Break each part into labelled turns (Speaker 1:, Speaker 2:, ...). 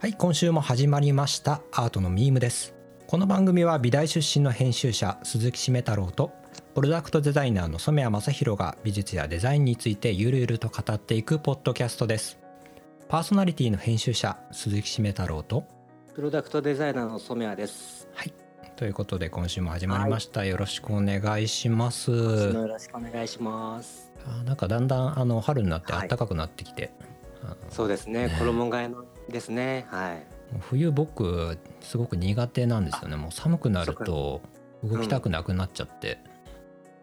Speaker 1: はい今週も始まりましたアートのミームです。この番組は美大出身の編集者鈴木しめ太郎とプロダクトデザイナーの染谷正弘が美術やデザインについてゆるゆると語っていくポッドキャストです。パーソナリティの編集者鈴木しめ太郎と
Speaker 2: プロダクトデザイナーの染谷です。
Speaker 1: はいということで今週も始まりました、よろしくお願いします。
Speaker 2: よろしくお願いします。
Speaker 1: あなんかだんだんあの春になって
Speaker 2: はい。
Speaker 1: 暖かくなってきて、あの
Speaker 2: そうですね。
Speaker 1: ね
Speaker 2: 衣替えのですね。はい。
Speaker 1: 冬僕すごく苦手なんですよねもう寒くなると動きたくなくなっちゃって、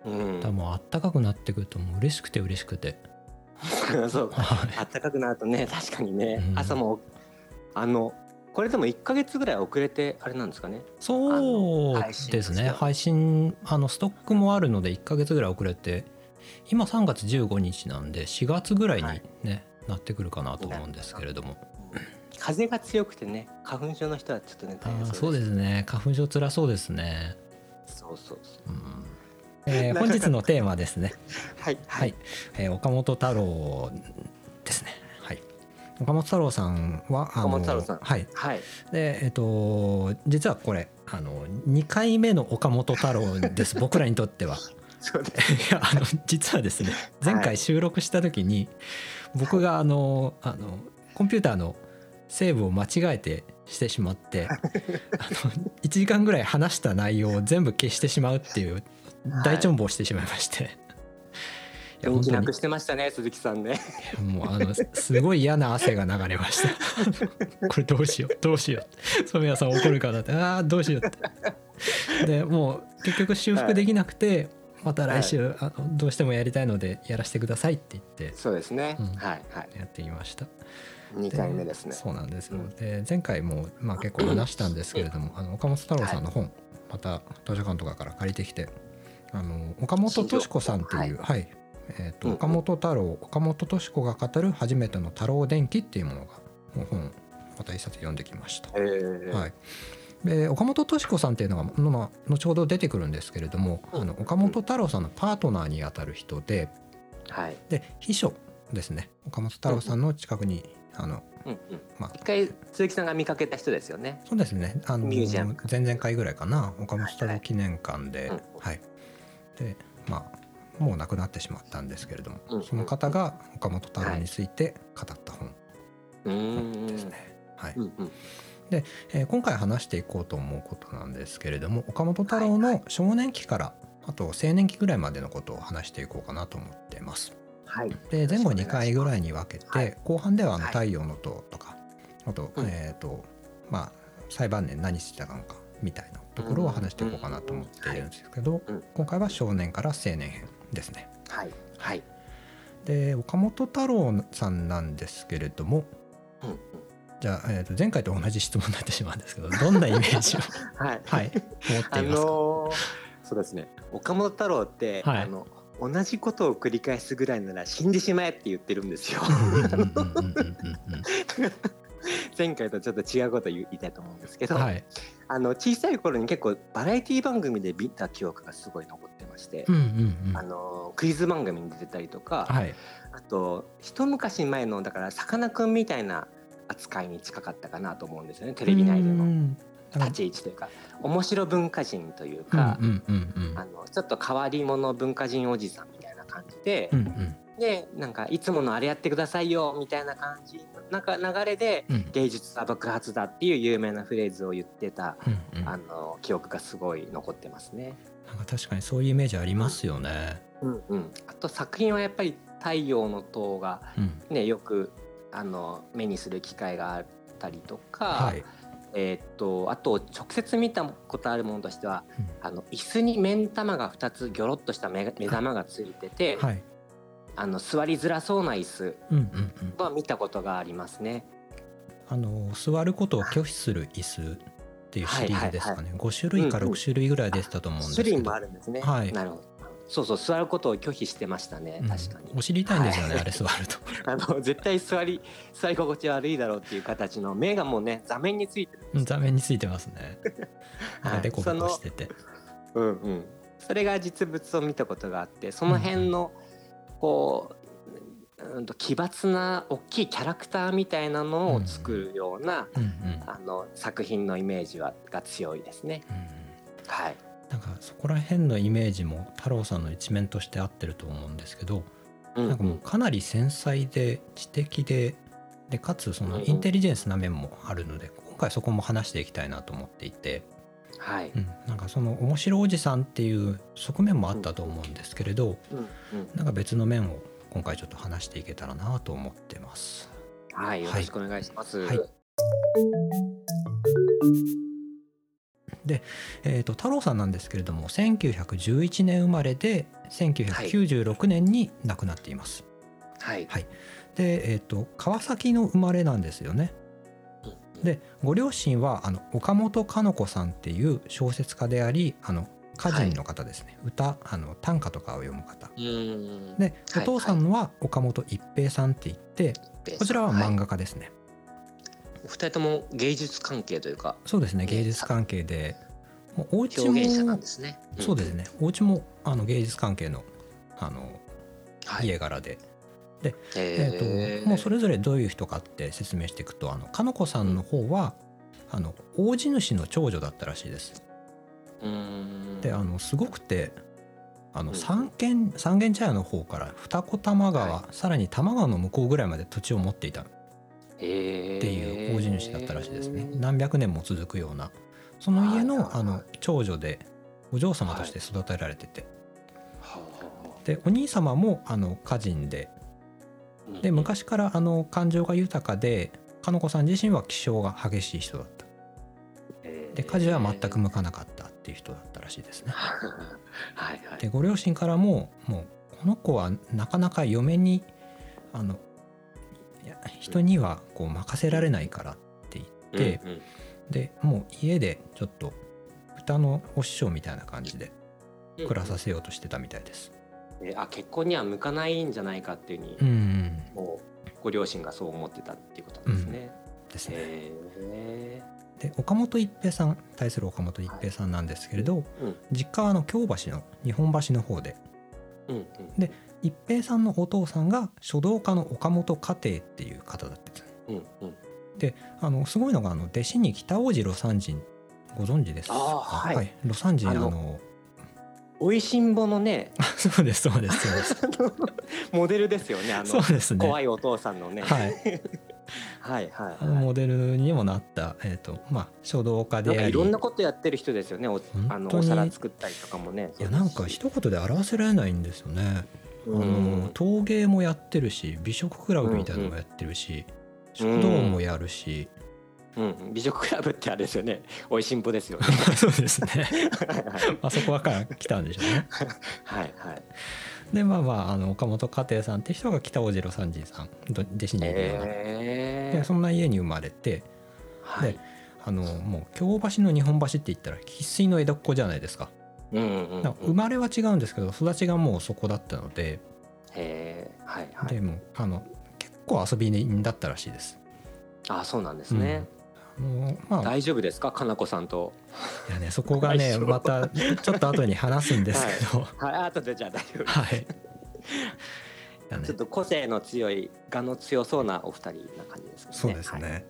Speaker 2: うん
Speaker 1: だから。もう暖かくなってくるともう嬉しくて嬉しくて
Speaker 2: そう。
Speaker 1: はい
Speaker 2: 暖かくなるとね、確かにね、
Speaker 1: うん
Speaker 2: 朝もあのこれでも1ヶ月ぐらい遅れてあれなんですかね？
Speaker 1: そうですね配信あのストックもあるので1ヶ月ぐらい遅れて今3月15日なんで4月ぐらいに
Speaker 2: はい
Speaker 1: ね、なってくるかなと思うんですけれども
Speaker 2: 風が強くてね、花粉症の人はちょっとね
Speaker 1: あ
Speaker 2: 大変
Speaker 1: ーそうですね花粉症つらそうですね、
Speaker 2: そうそうそう。
Speaker 1: うんえー 本日のテーマですね
Speaker 2: はい
Speaker 1: はい、えー岡本太郎ですね。はい。岡本太郎さんはあの
Speaker 2: 岡本太郎さん
Speaker 1: はい。
Speaker 2: はい。
Speaker 1: でえっ、と実はこれあの2回目の岡本太郎です。僕らにとっては。
Speaker 2: そうです。
Speaker 1: いやあの実はですね前回収録した時に、僕があのあのコンピューターのセーブを間違えてしてしまって あの1時間ぐらい話した内容を全部消してしまうっていう大チョンボをしてしまいまして。いや
Speaker 2: 元気な
Speaker 1: 本当に。
Speaker 2: くしてましたね、鈴木さんね。
Speaker 1: もうあのすすごい嫌な汗が流れました。これどうしようどうしよう。染谷さん怒るかなってああどうしようって。でもう結局修復できなくて、また来週、あのどうしてもやりたいのでやらせてくださいって言って
Speaker 2: そうですね。
Speaker 1: うん。
Speaker 2: はいはい。
Speaker 1: やってみました。
Speaker 2: 2回目ですね。
Speaker 1: そうなんですよ、
Speaker 2: うん
Speaker 1: で前回も、まあ、結構話したんですけれども、あの岡本太郎さんの本、また図書館とかから借りてきてあの岡本敏子さんっていう、はい。えーと
Speaker 2: うん
Speaker 1: 岡本太郎岡本敏子が語る初めての太郎電気っていうものがの本また一冊読んできました。
Speaker 2: えー。
Speaker 1: はいで岡本敏子さんっていうのが、まあ、後ほど出てくるんですけれども、
Speaker 2: うん
Speaker 1: あの岡本太郎さんのパートナーにあたる人で
Speaker 2: はい。
Speaker 1: で秘書ですね岡本太郎さんの近くに、あの
Speaker 2: うんうん。
Speaker 1: まあ
Speaker 2: 一回鈴木さんが見かけた人ですよね。
Speaker 1: そうですね。あの
Speaker 2: ミュージアム
Speaker 1: 前々回ぐらいかな、岡本太郎記念館で、
Speaker 2: はい
Speaker 1: はい。で、まあもう亡くなってしまったんですけれども、
Speaker 2: うん
Speaker 1: その方が岡本太郎について語った本。ですね。はい。
Speaker 2: うんうん。
Speaker 1: えー今回話していこうと思うことなんですけれども、岡本太郎の少年期からあと青年期ぐらいまでのことを話していこうかなと思ってます。
Speaker 2: はい。
Speaker 1: で前後2回ぐらいに分けて、
Speaker 2: はい
Speaker 1: 後半ではあの
Speaker 2: はい
Speaker 1: 太陽の塔とか、あと,、
Speaker 2: うん
Speaker 1: えっ、とまあ最晩年何してたのかみたいなところを話していこうかなと思っているんですけど、
Speaker 2: うん
Speaker 1: 今回は少年から青年編ですね。
Speaker 2: はい。はい。
Speaker 1: で岡本太郎さんなんですけれども。じゃあ、えー、と前回と同じ質問になってしまうんですけどどんなイメージを、
Speaker 2: はい。
Speaker 1: はい、持って
Speaker 2: あ
Speaker 1: いますか、
Speaker 2: のーそうですね。岡本太郎って、
Speaker 1: はい
Speaker 2: あの同じことを繰り返すぐらいなら死んでしまえって言ってるんですよ。前回とちょっと違うこと言いたいと思うんですけど、
Speaker 1: うんはい
Speaker 2: あの小さい頃に結構バラエティ番組で見た記憶がすごい残ってまして、
Speaker 1: うんうんうん
Speaker 2: あのクイズ番組に出てたりとか、
Speaker 1: はい
Speaker 2: あと一昔前のだからさかなクンみたいな扱いに近かったかなと思うんですよねテレビ内での
Speaker 1: うん
Speaker 2: 立ち位置というか面白文化人という
Speaker 1: うん
Speaker 2: か、ちょっと変わり者文化人おじさんみたいな感じで、
Speaker 1: うんうん。
Speaker 2: でなんかいつものあれやってくださいよみたいな感じなんか流れで
Speaker 1: うん。
Speaker 2: 芸術は爆発だっていう有名なフレーズを言ってた、
Speaker 1: うんうん。
Speaker 2: あの記憶がすごい残ってますね。
Speaker 1: なんか確かにそういうイメージありますよね。
Speaker 2: うんうん、あと作品はやっぱり「太陽の塔」が
Speaker 1: うん、
Speaker 2: ねよくあの目にする機会があったりとか、
Speaker 1: はい。
Speaker 2: えーっとあと直接見たことあるものとしては
Speaker 1: うん
Speaker 2: あの椅子に目ん玉が2つギョロッとした目玉がついてて、
Speaker 1: はい。
Speaker 2: あの座りづらそうな椅子
Speaker 1: うんうんうん。
Speaker 2: は見たことがありますね。
Speaker 1: あの座ることを拒否する椅子っていうシリーズですかね。五、種類か
Speaker 2: うんうん
Speaker 1: 六種類ぐらいでしたと思うんですけど。
Speaker 2: 種類もあるんですね。
Speaker 1: はい
Speaker 2: なるほど。そうそう座ることを拒否してましたね
Speaker 1: うん
Speaker 2: 確かに。
Speaker 1: お尻痛いんですよね、
Speaker 2: はい
Speaker 1: あれ座ると。
Speaker 2: あの絶対座り座り心地悪いだろうっていう形の目がもうね座面についてるんですよ
Speaker 1: 座面についてますね。
Speaker 2: はい
Speaker 1: デコボコしてて。
Speaker 2: うんうん、それが実物を見たことがあってその辺のこううんと奇抜な大きいキャラクターみたいなのを作るような、
Speaker 1: うんうん
Speaker 2: あの作品のイメージはが強いですね。
Speaker 1: うん
Speaker 2: はい。
Speaker 1: なんかそこら辺のイメージも太郎さんの一面として合ってると思うんですけど
Speaker 2: うん
Speaker 1: なんかもうかなり繊細で知的ででかつそのインテリジェンスな面もあるので今回そこも話していきたいなと思っていて、
Speaker 2: はい。
Speaker 1: うん、なんかその面白おじさんっていう側面もあったと思うんですけれど
Speaker 2: うんうん
Speaker 1: なんか別の面を今回ちょっと話していけたらなと思ってます。
Speaker 2: はい。よろしくお願いします。
Speaker 1: はいえー、と太郎さんなんですけれども1911年生まれで1996年に亡くなっています。
Speaker 2: はい。
Speaker 1: で、えー、と川崎の生まれなんですよね。でご両親はあの岡本かの子さんっていう小説家でありあの歌人の方ですね、歌あの短歌とかを読む方
Speaker 2: うん。
Speaker 1: でお
Speaker 2: はい
Speaker 1: 父さんは岡本一平さんって言って、こちらは漫
Speaker 2: 画。
Speaker 1: 画家ですね、
Speaker 2: お二人とも芸術関係というか
Speaker 1: そうですね
Speaker 2: えー
Speaker 1: 芸術関係でお家も
Speaker 2: 表現者なんですね。ん
Speaker 1: そうです。ねお家もあの芸術関係のあの
Speaker 2: はい。
Speaker 1: 家柄で、え
Speaker 2: え
Speaker 1: ーともうそれぞれどういう人かって説明していくとあのかの子さんの方はあの大地主の長女だったらしいです。
Speaker 2: うん。
Speaker 1: であのすごくてあの
Speaker 2: うん
Speaker 1: 三軒三軒茶屋の方から二子玉川、
Speaker 2: は
Speaker 1: さらに多摩川の向こうぐらいまで土地を持っていたっ
Speaker 2: ってい
Speaker 1: いう大地主だったらしいですね、何百年も続くような。その家の,、あの長女でお嬢様として育てられてて、
Speaker 2: は
Speaker 1: でお兄様もあの歌人で。
Speaker 2: あ
Speaker 1: で昔からあの感情が豊かでかの子さん自身は気性が激しい人だった。で家事は全く向かなかったっていう人だったらしいですね。
Speaker 2: はいはい。
Speaker 1: でご両親からももうこの子はなかなか嫁にあの人にはこう任せられないからって言って、
Speaker 2: うんうん。
Speaker 1: でもう家でちょっと歌のお師匠みたいな感じで暮らさせようとしてたみたいです。
Speaker 2: えあ結婚には向かないんじゃないかっていうふうに、
Speaker 1: うん、うん、
Speaker 2: もうご両親がそう思ってたっていうことですね。
Speaker 1: ですね。で岡本一平さん対する岡本一平さんなんですけれど、
Speaker 2: うん
Speaker 1: 実家はあの京橋の日本橋の方で。
Speaker 2: うんうん
Speaker 1: 一平さんのお父さんが書道家の岡本家庭っていう方だったんです。ね。
Speaker 2: うんうん。
Speaker 1: あのすごいのがあの弟子に北大路魯山人ご存知です。か
Speaker 2: あーはい。
Speaker 1: 魯山人あ
Speaker 2: あの
Speaker 1: の
Speaker 2: おいしんぼのね。
Speaker 1: そうですそうですそうです。
Speaker 2: モデルですよねあの
Speaker 1: そうですね。
Speaker 2: 怖いお父さんのね。
Speaker 1: はい。
Speaker 2: はいはい
Speaker 1: あのモデルにもなった、えーとまあ、書道家であり。
Speaker 2: いろんなことやってる人ですよねおあのお皿作ったりとかもね。
Speaker 1: いやなんか一言で表せられないんですよね。あ
Speaker 2: うん
Speaker 1: の陶芸もやってるし美食クラブみたいなのもやってるし、書道もやるし、
Speaker 2: うん、美食クラブってあれですよね。おいしんぼですよね。
Speaker 1: そうですね
Speaker 2: はい
Speaker 1: あそこから来たんでしょうね。
Speaker 2: はいはい。
Speaker 1: でまあまああの岡本家庭さんって人が北大路魯山人さんど弟子にいるような、
Speaker 2: え
Speaker 1: でそんな家に生まれて
Speaker 2: はい
Speaker 1: で。あのもう京橋の日本橋って言ったら生粋の江戸っ子じゃないですか。生まれは違うんですけど育ちがもうそこだったので、
Speaker 2: へえはいはい。
Speaker 1: でもうあの結構遊び人だったらしいです。
Speaker 2: あそうなんですね。
Speaker 1: あのまあ
Speaker 2: 大丈夫ですか、かなこさんと。
Speaker 1: いやねそこがねまたちょっと後に話すんですけど
Speaker 2: はい、後でじゃあ大丈夫。
Speaker 1: はい。
Speaker 2: ちょっと個性の強い、我の強そうなお二人な感じですね。
Speaker 1: そうですね。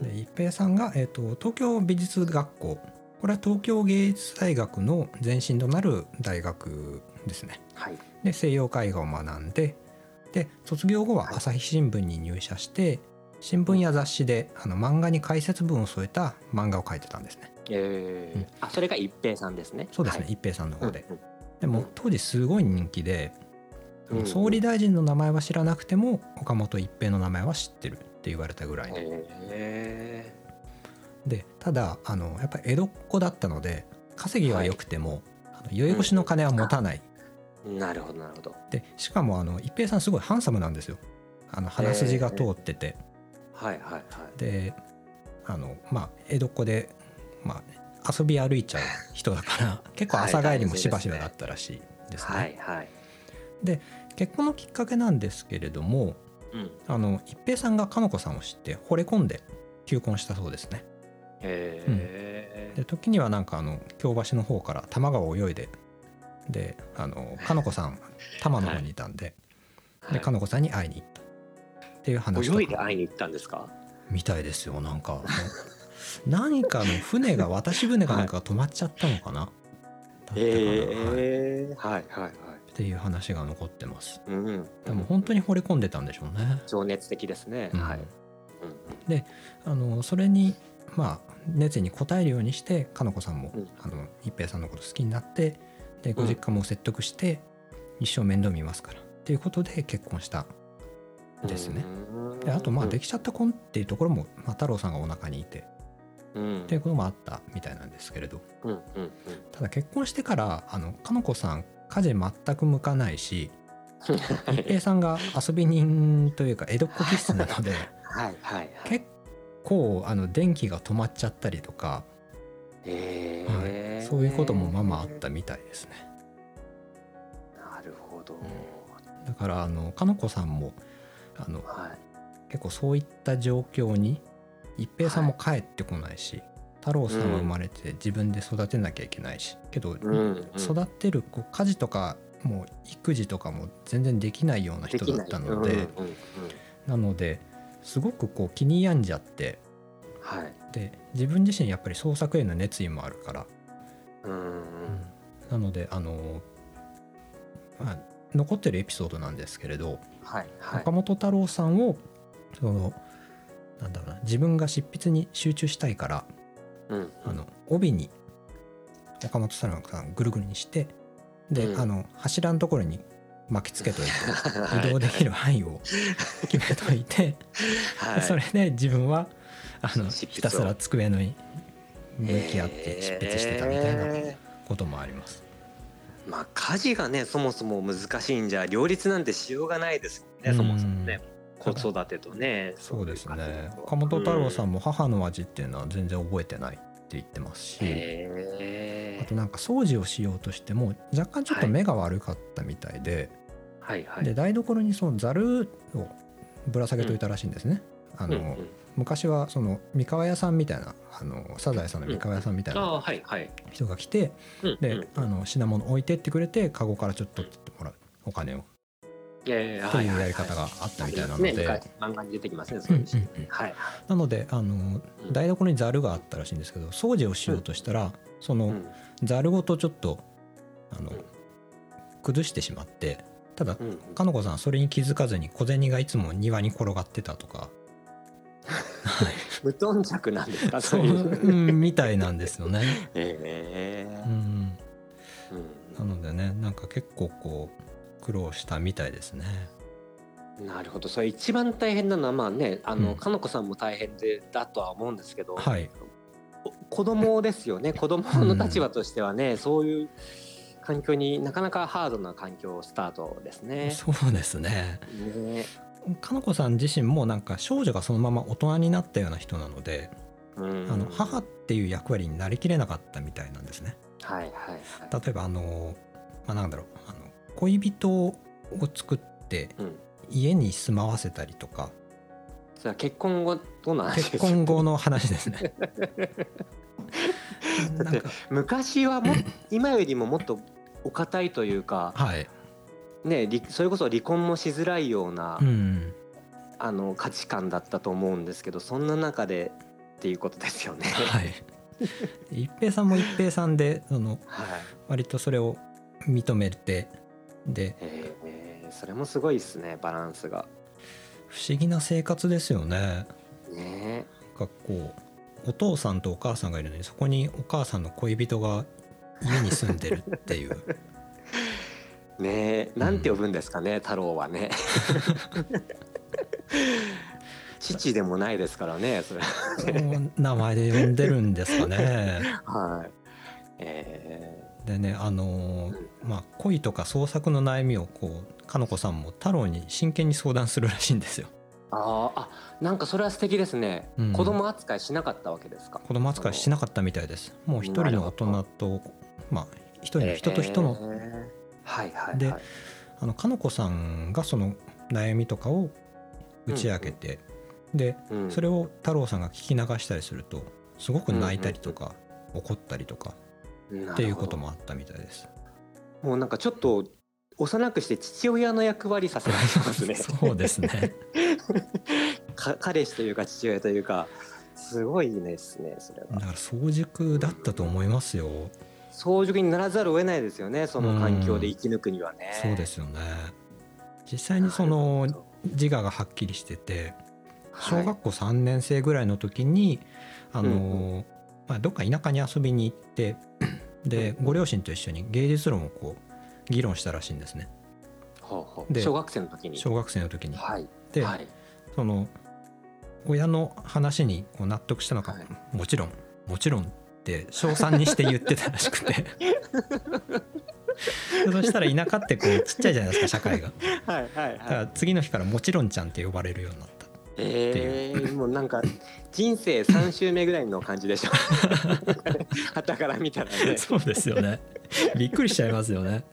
Speaker 2: はい。
Speaker 1: で一平さんが、えー、と東京美術学校これは東京芸術大学の前身となる大学ですね。
Speaker 2: はい。
Speaker 1: で西洋絵画を学んでで卒業後は朝日新聞に入社して新聞や雑誌であの漫画に解説文を添えた漫画を描いてたんですね。
Speaker 2: ええあ、それが一平さんですね。
Speaker 1: そうですね、
Speaker 2: はい
Speaker 1: 一平さんの方で。
Speaker 2: うん
Speaker 1: でも当時すごい人気で、
Speaker 2: うん
Speaker 1: 総理大臣の名前は知らなくても岡本一平の名前は知ってるって言われたぐらいで、
Speaker 2: え
Speaker 1: でただあのやっぱり江戸っ子だったので稼ぎは良くても、あの宵越しの金は持たない、
Speaker 2: えなるほどなるほど。
Speaker 1: でしかもあの一平さんすごいハンサムなんですよあの鼻筋が通ってて、
Speaker 2: はいはいはい。
Speaker 1: であのまあ江戸っ子で、まあ、遊び歩いちゃう人だから 結構朝帰りもしばしばだったらしいですね。
Speaker 2: はいはい。
Speaker 1: 結婚のきっかけなんですけれども
Speaker 2: うん。
Speaker 1: あの一平さんがかの子さんを知って惚れ込んで求婚したそうですね。
Speaker 2: へえ
Speaker 1: で時にはなんかあの京橋の方から多摩川を泳いでであのかの子さん多摩の方にいたんで、でかのこさんに会いに行った。っていう話と
Speaker 2: 泳いで
Speaker 1: か
Speaker 2: 会いに行ったんですか？
Speaker 1: みたいですよなんか。何かの船が渡し船かなんかが止まっちゃったのかな、はい
Speaker 2: ええはいはいはい。
Speaker 1: っていう話が残ってます。
Speaker 2: うん。
Speaker 1: でも本当に惚れ込んでたんでしょうね。
Speaker 2: 情熱的ですね、
Speaker 1: うん。
Speaker 2: はい、
Speaker 1: あのそれにまあ熱意に応えるようにしてかのこさんも、
Speaker 2: うん。
Speaker 1: あの一平さんのこと好きになってでご実家も説得して、一生面倒見ますからっていうことで結婚した
Speaker 2: うん
Speaker 1: ですね。
Speaker 2: うん。
Speaker 1: であとまあできちゃった婚っていうところも、まあ、太郎さんがお腹にいて
Speaker 2: うん。
Speaker 1: っていうこともあったみたいなんですけれど。ただ結婚してからあのかのこさん家事全く向かないし
Speaker 2: うん
Speaker 1: 一平さんが遊び人というか江戸っ子気質なので
Speaker 2: はいはいはい。
Speaker 1: 結構あの電気が止まっちゃったりとか、
Speaker 2: え
Speaker 1: は
Speaker 2: え
Speaker 1: い、そういうこともまあまああったみたいですね。
Speaker 2: なるほど、
Speaker 1: だからあのかのこさんもあの
Speaker 2: はい。
Speaker 1: 結構そういった状況に一平さんも帰ってこないし、太郎さんは生まれて自分で育てなきゃいけないしけど、
Speaker 2: うんうん。
Speaker 1: 育てるこう家事とかもう育児とかも全然できないような人だったので
Speaker 2: うんうんうん。
Speaker 1: なのですごくこう気に病んじゃって
Speaker 2: はい。
Speaker 1: で自分自身やっぱり創作への熱意もあるから、
Speaker 2: うんうん
Speaker 1: なのであの、まあ、残ってるエピソードなんですけれど、
Speaker 2: はいはい。
Speaker 1: 岡本太郎さんをそのなんだろうな自分が執筆に集中したいから
Speaker 2: うん
Speaker 1: あの帯に岡本太郎さんぐるぐるにしてで、
Speaker 2: うん。
Speaker 1: あの柱のところに巻きつけといて 移動できる範囲を決めといて、
Speaker 2: はい。
Speaker 1: で それで自分はあのひたすら机のに向き合って執筆してたみたいな
Speaker 2: え
Speaker 1: こともあります。
Speaker 2: ーまあ家事がねそもそも難しいんじゃ両立なんてしようがないですもん。ねそもそもね。子育てとね
Speaker 1: そうですね。
Speaker 2: い
Speaker 1: 岡本太郎さ
Speaker 2: ん
Speaker 1: んも母の味っていうのは全然覚えてない。って言ってますし、あとなんか掃除をしようとしても若干ちょっと目が悪かったみたいで、
Speaker 2: はいはい。
Speaker 1: で台所にそのざるをぶら下げといたらしいんですね。あの
Speaker 2: うんうん。
Speaker 1: 昔はその三河屋さんみたいなあのサザエさんの三河屋さんみたい
Speaker 2: あ
Speaker 1: な人が来て、
Speaker 2: うん
Speaker 1: で、
Speaker 2: うん。
Speaker 1: あの品物置いてってくれてカゴからちょっと取ってもらうお金を
Speaker 2: えー
Speaker 1: という
Speaker 2: は
Speaker 1: やり方があったみたいなので、
Speaker 2: 漫画に出てきますねそういう
Speaker 1: うんう
Speaker 2: はい
Speaker 1: なのであの
Speaker 2: うん。
Speaker 1: 台所にざるがあったらしいんですけど掃除をしようとしたら、その
Speaker 2: うん。
Speaker 1: ざるごとちょっとあの
Speaker 2: うん。
Speaker 1: 崩してしまってただ
Speaker 2: うん
Speaker 1: かのこさんそれに気づかずに小銭がいつも庭に転がってたとか、はい、
Speaker 2: 無頓着なんですか
Speaker 1: そ
Speaker 2: そうういう。
Speaker 1: うんみたいなんですよね。
Speaker 2: え
Speaker 1: うん。なのでねなんか結構こう苦労したみたいですね。
Speaker 2: なるほどそれ一番大変なのはまあねあの、
Speaker 1: うん
Speaker 2: かのこさんも大変でだとは思うんですけど、
Speaker 1: はい、
Speaker 2: お子供ですよね子供の立場としてはね、そういう環境になかなかハードな環境スタートですね。
Speaker 1: そうですね。
Speaker 2: ね
Speaker 1: かのこさん自身もなんか少女がそのまま大人になったような人なので、
Speaker 2: うん
Speaker 1: あの母っていう役割になりきれなかったみたいなんですね。
Speaker 2: はいはいはい。
Speaker 1: 例えばあの、まあ、なんだろうあの恋人を作って
Speaker 2: うん、
Speaker 1: 家に住まわせたりとか
Speaker 2: それは結婚後どうなん
Speaker 1: 結婚後の話ですね。
Speaker 2: だって昔はも 今よりももっとお堅いというか、
Speaker 1: はい、
Speaker 2: ね、りそれこそ離婚もしづらいような、
Speaker 1: うん、
Speaker 2: あの価値観だったと思うんですけどそんな中でっていうことですよね。
Speaker 1: はい。一平さんも一平さんでその
Speaker 2: はい
Speaker 1: 割とそれを認めてで
Speaker 2: えーそれもすごいですねバランスが。
Speaker 1: 不思議な生活ですよね。
Speaker 2: ね
Speaker 1: なんかこうお父さんとお母さんがいるのにそこにお母さんの恋人が家に住んでるっていう
Speaker 2: ねなんて呼ぶんですかね、太郎はね。父でもないですからねそれ。
Speaker 1: 名前で呼んでるんですかね。
Speaker 2: はい。え
Speaker 1: でねあのーまあ恋とか創作の悩みをこうかのこさんも太郎に真剣に相談するらしいんですよ。
Speaker 2: ー、あーあなんかそれは素敵ですね、
Speaker 1: うん
Speaker 2: 子供扱いしなかったわけですか？
Speaker 1: 子供扱いしなかったみたいです。もう一人の大人とまあ一人の人と人の、
Speaker 2: えーはいはいはい。
Speaker 1: であのかのこさんがその悩みとかを打ち明けて、で
Speaker 2: うん
Speaker 1: それを太郎さんが聞き流したりするとすごく泣いたりとか、怒ったりとかっていうこともあったみたいです。
Speaker 2: もうなんかちょっと幼くして父親の役割させられてますね。
Speaker 1: そうですね。
Speaker 2: か彼氏というか父親というかすごいですねそれは。
Speaker 1: だから早熟だったと思いますよ、
Speaker 2: 早熟にならざるを得ないですよねその環境で生き抜くにはね、
Speaker 1: そうですよね。実際にその自我がはっきりしてて小学校3年生ぐらいの時に、あの、
Speaker 2: うんう
Speaker 1: まあ、どっか田舎に遊びに行ってでご両親と一緒に芸術論をこう議論したらしいんですね。
Speaker 2: ほうほう。
Speaker 1: で
Speaker 2: 小学生の時に。
Speaker 1: 小学生の時に。
Speaker 2: はい。
Speaker 1: で、
Speaker 2: はい。
Speaker 1: その親の話にこう納得したのか、
Speaker 2: はい。
Speaker 1: もちろんもちろんって称賛にして言ってたらしくて。そしたら田舎ってこうちっちゃいじゃないですか社会が。
Speaker 2: はいはい
Speaker 1: だから
Speaker 2: はい
Speaker 1: 次の日からもちろんちゃんって呼ばれるようになった
Speaker 2: えー、もうなんか人生3周目ぐらいの感じでしょ。旗から見たらね。
Speaker 1: そうですよね。びっくりしちゃいますよね。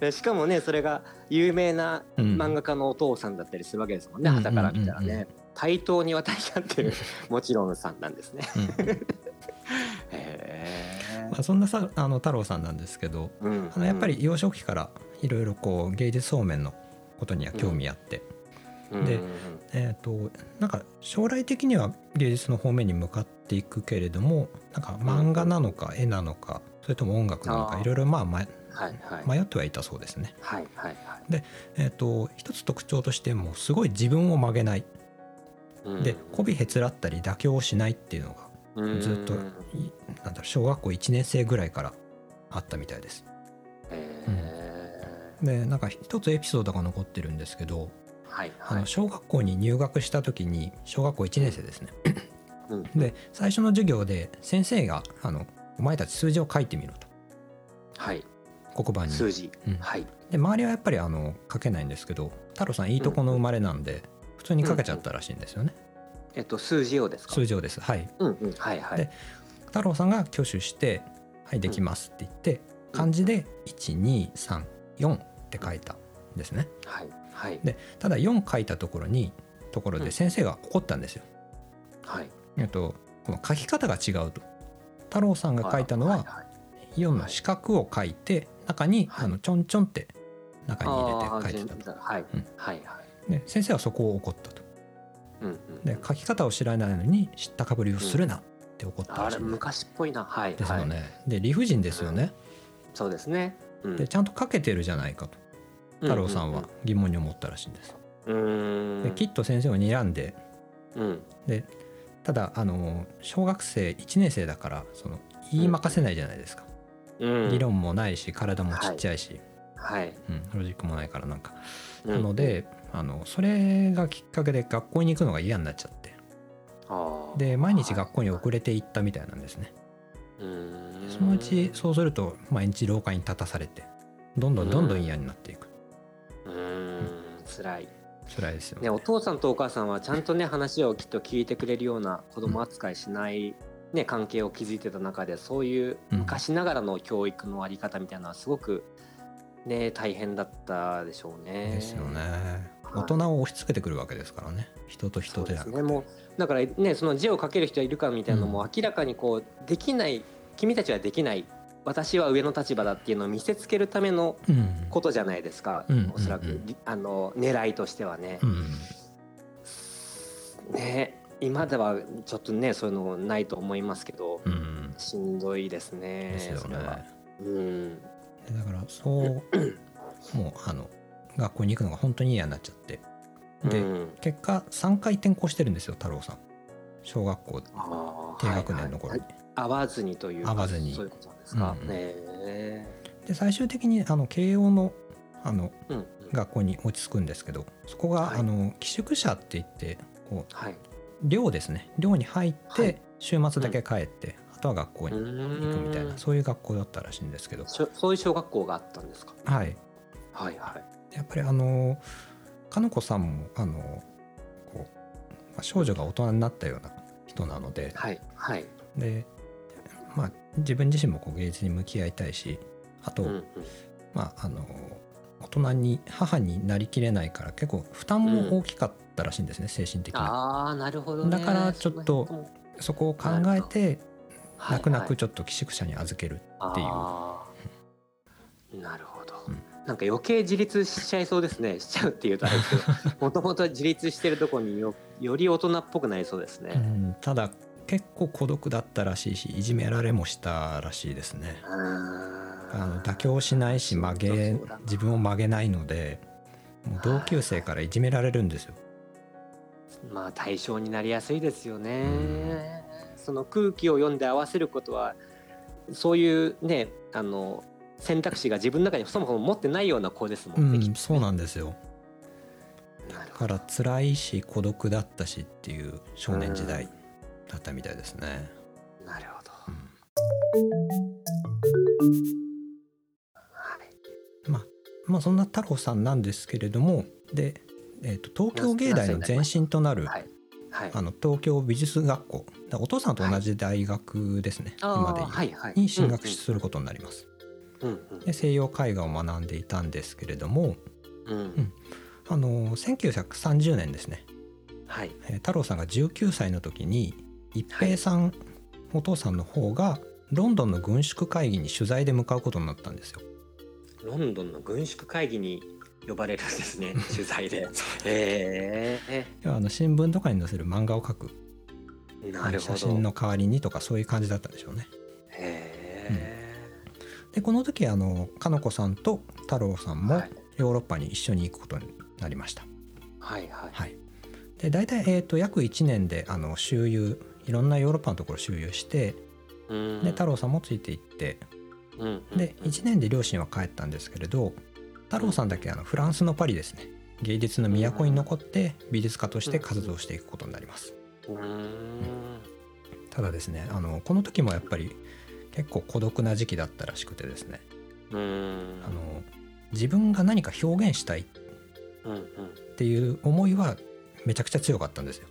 Speaker 2: でしかもねそれが有名な
Speaker 1: うん。
Speaker 2: 漫画家のお父さんだったりするわけですもんね
Speaker 1: うん
Speaker 2: 旗から見たら
Speaker 1: うんうんうん。
Speaker 2: ね対等に渡り合ってるもちろんさんなんですね。
Speaker 1: うまあ、そんなさあの太郎さんなんですけど
Speaker 2: ーうん。
Speaker 1: あのやっぱり幼少期からいろいろこう芸術方面のことには興味あって、で
Speaker 2: うん。うん。うん
Speaker 1: えー、となんか将来的には芸術の方面に向かっていくけれどもなんか漫画なのか絵なのかそれとも音楽なのかいろいろまあま
Speaker 2: はいはい。
Speaker 1: 迷ってはいたそうですね。
Speaker 2: はいはい
Speaker 1: えー、と一つ特徴としてもうすごい自分を曲げない。
Speaker 2: はい
Speaker 1: で媚びへつらったり妥協をしないっていうのが
Speaker 2: うん
Speaker 1: ずっと
Speaker 2: うん。
Speaker 1: いなんだろう小学校1年生ぐらいからあったみたいです。
Speaker 2: へ
Speaker 1: でなんか一つエピソードが残ってるんですけど、
Speaker 2: ーはい。
Speaker 1: あの
Speaker 2: はい
Speaker 1: 小学校に入学した時に小学校1年生ですね。
Speaker 2: うん。
Speaker 1: で最初の授業で先生があの「お前たち数字を書いてみろ」と。
Speaker 2: はい。
Speaker 1: 黒板に。
Speaker 2: 数字。
Speaker 1: うん。
Speaker 2: はい。
Speaker 1: で周りはやっぱりあの書けないんですけど太郎さんいいとこの生まれなんで普通に書けちゃったらしいんですよね。
Speaker 2: えっと数字をですか？
Speaker 1: 数字をです。はい。
Speaker 2: うんうん。はいはい。
Speaker 1: で太郎さんが挙手して「はいできます」って言って漢字で1234って書いたんですね。
Speaker 2: はいはい。
Speaker 1: でただ4書いたところにところ
Speaker 2: うん。
Speaker 1: で先生が怒ったんですよ。
Speaker 2: はい。
Speaker 1: えっとこの書き方が違うと。太郎さんが書いたのは
Speaker 2: はい
Speaker 1: 4の四角を書いて中に
Speaker 2: はい。
Speaker 1: あのちょんちょんって中に入れて書いてたと。
Speaker 2: はい。
Speaker 1: うん。
Speaker 2: はいはい。
Speaker 1: で先生はそこを怒ったと。
Speaker 2: うんうん。
Speaker 1: で書き方を知らないのに知ったかぶりをするなって怒った
Speaker 2: あれ
Speaker 1: らしいんです
Speaker 2: 昔っぽいな。はい
Speaker 1: ですよ
Speaker 2: はい
Speaker 1: ね。で理不尽ですよね。
Speaker 2: そうですね。うん。
Speaker 1: でちゃんと書けてるじゃないかと太郎さんは疑問に思ったらしいんです。できっと先生を睨んで。
Speaker 2: うん。
Speaker 1: でただあの小学生1年生だからその言いまかせないじゃないですか、
Speaker 2: うん。
Speaker 1: 理論もないし体もちっちゃいし、
Speaker 2: はい。
Speaker 1: うん、ロジックもないからなんか、
Speaker 2: うん。
Speaker 1: なのであのそれがきっかけで学校に行くのが嫌になっちゃって。で毎日学校に遅れて行ったみたいなんですね。
Speaker 2: うん。
Speaker 1: そのうちそうすると毎日廊下に立たされてどんどんどんどん嫌になっていく
Speaker 2: うん辛い。
Speaker 1: 辛いですよね。
Speaker 2: ねお父さんとお母さんはちゃんとね話をきっと聞いてくれるような子供扱いしないね関係を築いてた中でそういう
Speaker 1: うん
Speaker 2: 昔ながらの教育のあり方みたいなのはすごくね大変だったでしょうね。
Speaker 1: ですよね。
Speaker 2: はい。
Speaker 1: 大人を押し付けてくるわけですからね。人と人で
Speaker 2: ね。もうだからねその字を書ける人はいるかみたいなのも
Speaker 1: うん。
Speaker 2: 明らかにこうできない君たちはできない私は上の立場だっていうのを見せつけるための
Speaker 1: うん。
Speaker 2: ことじゃないですか、
Speaker 1: うん。
Speaker 2: おそらく、
Speaker 1: うん
Speaker 2: あの狙いとしてはね。
Speaker 1: うん。
Speaker 2: ね今ではちょっとねそういうのないと思いますけど、
Speaker 1: うん。
Speaker 2: しんどいですね
Speaker 1: ですよ
Speaker 2: それは。
Speaker 1: ね。
Speaker 2: うん。
Speaker 1: だからそう もうあの学校に行くのが本当に嫌になっちゃって。で、
Speaker 2: うん。
Speaker 1: 結果3回転校してるんですよ太郎さん。小学校低学年の頃に、
Speaker 2: はいはい。合わずにというか
Speaker 1: 合わずに。
Speaker 2: そういうことですか、
Speaker 1: うんで最終的にあの慶応のあの
Speaker 2: うんうん。
Speaker 1: 学校に落ち着くんですけどそこが、
Speaker 2: はい。
Speaker 1: あの寄宿舎って言ってこう
Speaker 2: はい。
Speaker 1: 寮ですね。寮に入って、
Speaker 2: はい。
Speaker 1: 週末だけ帰って、あとは学校に行くみたいな
Speaker 2: うん。
Speaker 1: そういう学校だったらしいんですけど。
Speaker 2: そういう小学校があったんですか？
Speaker 1: はい。
Speaker 2: はいはい。
Speaker 1: やっぱりあのかの子さんもあのこう、まあ、少女が大人になったような人なので
Speaker 2: はいはい。
Speaker 1: で、まあ、自分自身もこう芸術に向き合いたいしあと、
Speaker 2: うんうん。
Speaker 1: まあ、あの大人に母になりきれないから結構負担も大きかったらしいんですね、精神的に。
Speaker 2: ああなるほど、ね、
Speaker 1: だからちょっと
Speaker 2: そ
Speaker 1: こを考えて
Speaker 2: はい
Speaker 1: 泣く泣
Speaker 2: はい
Speaker 1: くちょっと寄宿舎に預けるっていう。
Speaker 2: あー。なるほど、
Speaker 1: うん。
Speaker 2: なんか余計自立しちゃいそうですね。しちゃうっていうとあれですけどもともと自立してるとこによより大人っぽくなりそうですね、
Speaker 1: うん、ただ結構孤独だったらしいしいじめられもしたらしいですね。あの妥協しないし曲げ自分を曲げないのでもう同級生からいじめられるんですよ。
Speaker 2: まあ対象になりやすいですよね、その空気を読んで合わせることはそういうねあの選択肢が自分の中にそもそも持ってないような子ですも
Speaker 1: うん
Speaker 2: ね、きっ
Speaker 1: ん、そうなんですよ。だから辛いし孤独だったしっていう少年時代だったみたいですね、
Speaker 2: なるほど、
Speaker 1: うん。
Speaker 2: はい
Speaker 1: まあまあそんな太郎さんなんですけれどもで、えー、と東京芸大の前身となる
Speaker 2: はい。はい。
Speaker 1: あの東京美術学校。お父さんと同じ大学ですね、
Speaker 2: あー
Speaker 1: 今でいう、
Speaker 2: はいはい。
Speaker 1: に進学することになります、
Speaker 2: うんうん
Speaker 1: で西洋絵画を学んでいたんですけれども
Speaker 2: うん。うん。
Speaker 1: んあの1930年ですね、
Speaker 2: はい。
Speaker 1: えー太郎さんが19歳の時に一平さん、お父さんの方がロンドンの軍縮会議に取材で向かうことになったんですよ。
Speaker 2: ロンドンの軍縮会議に呼ばれるんですね 取材で。へえ。
Speaker 1: 要はあの新聞とかに載せる漫画を描く。
Speaker 2: なるほど。
Speaker 1: 写真の代わりにとかそういう感じだったんでしょうね。
Speaker 2: へえ、
Speaker 1: でこの時あのかの子さんと太郎さんも
Speaker 2: はい。
Speaker 1: ヨーロッパに一緒に行くことになりました。
Speaker 2: はいはい。
Speaker 1: はい、で大体、えー、と約1年であの周遊いろんなヨーロッパのところ周遊して
Speaker 2: うん。
Speaker 1: で太郎さんもついていって
Speaker 2: うんうん
Speaker 1: で1年で両親は帰ったんですけれど太郎さんだけあのフランスのパリですね。芸術の都に残って美術家として活動していくことになります。ただですねあのこの時もやっぱり結構孤独な時期だったらしくてですね。あの自分が何か表現したいっていう思いはめちゃくちゃ強かったんですよ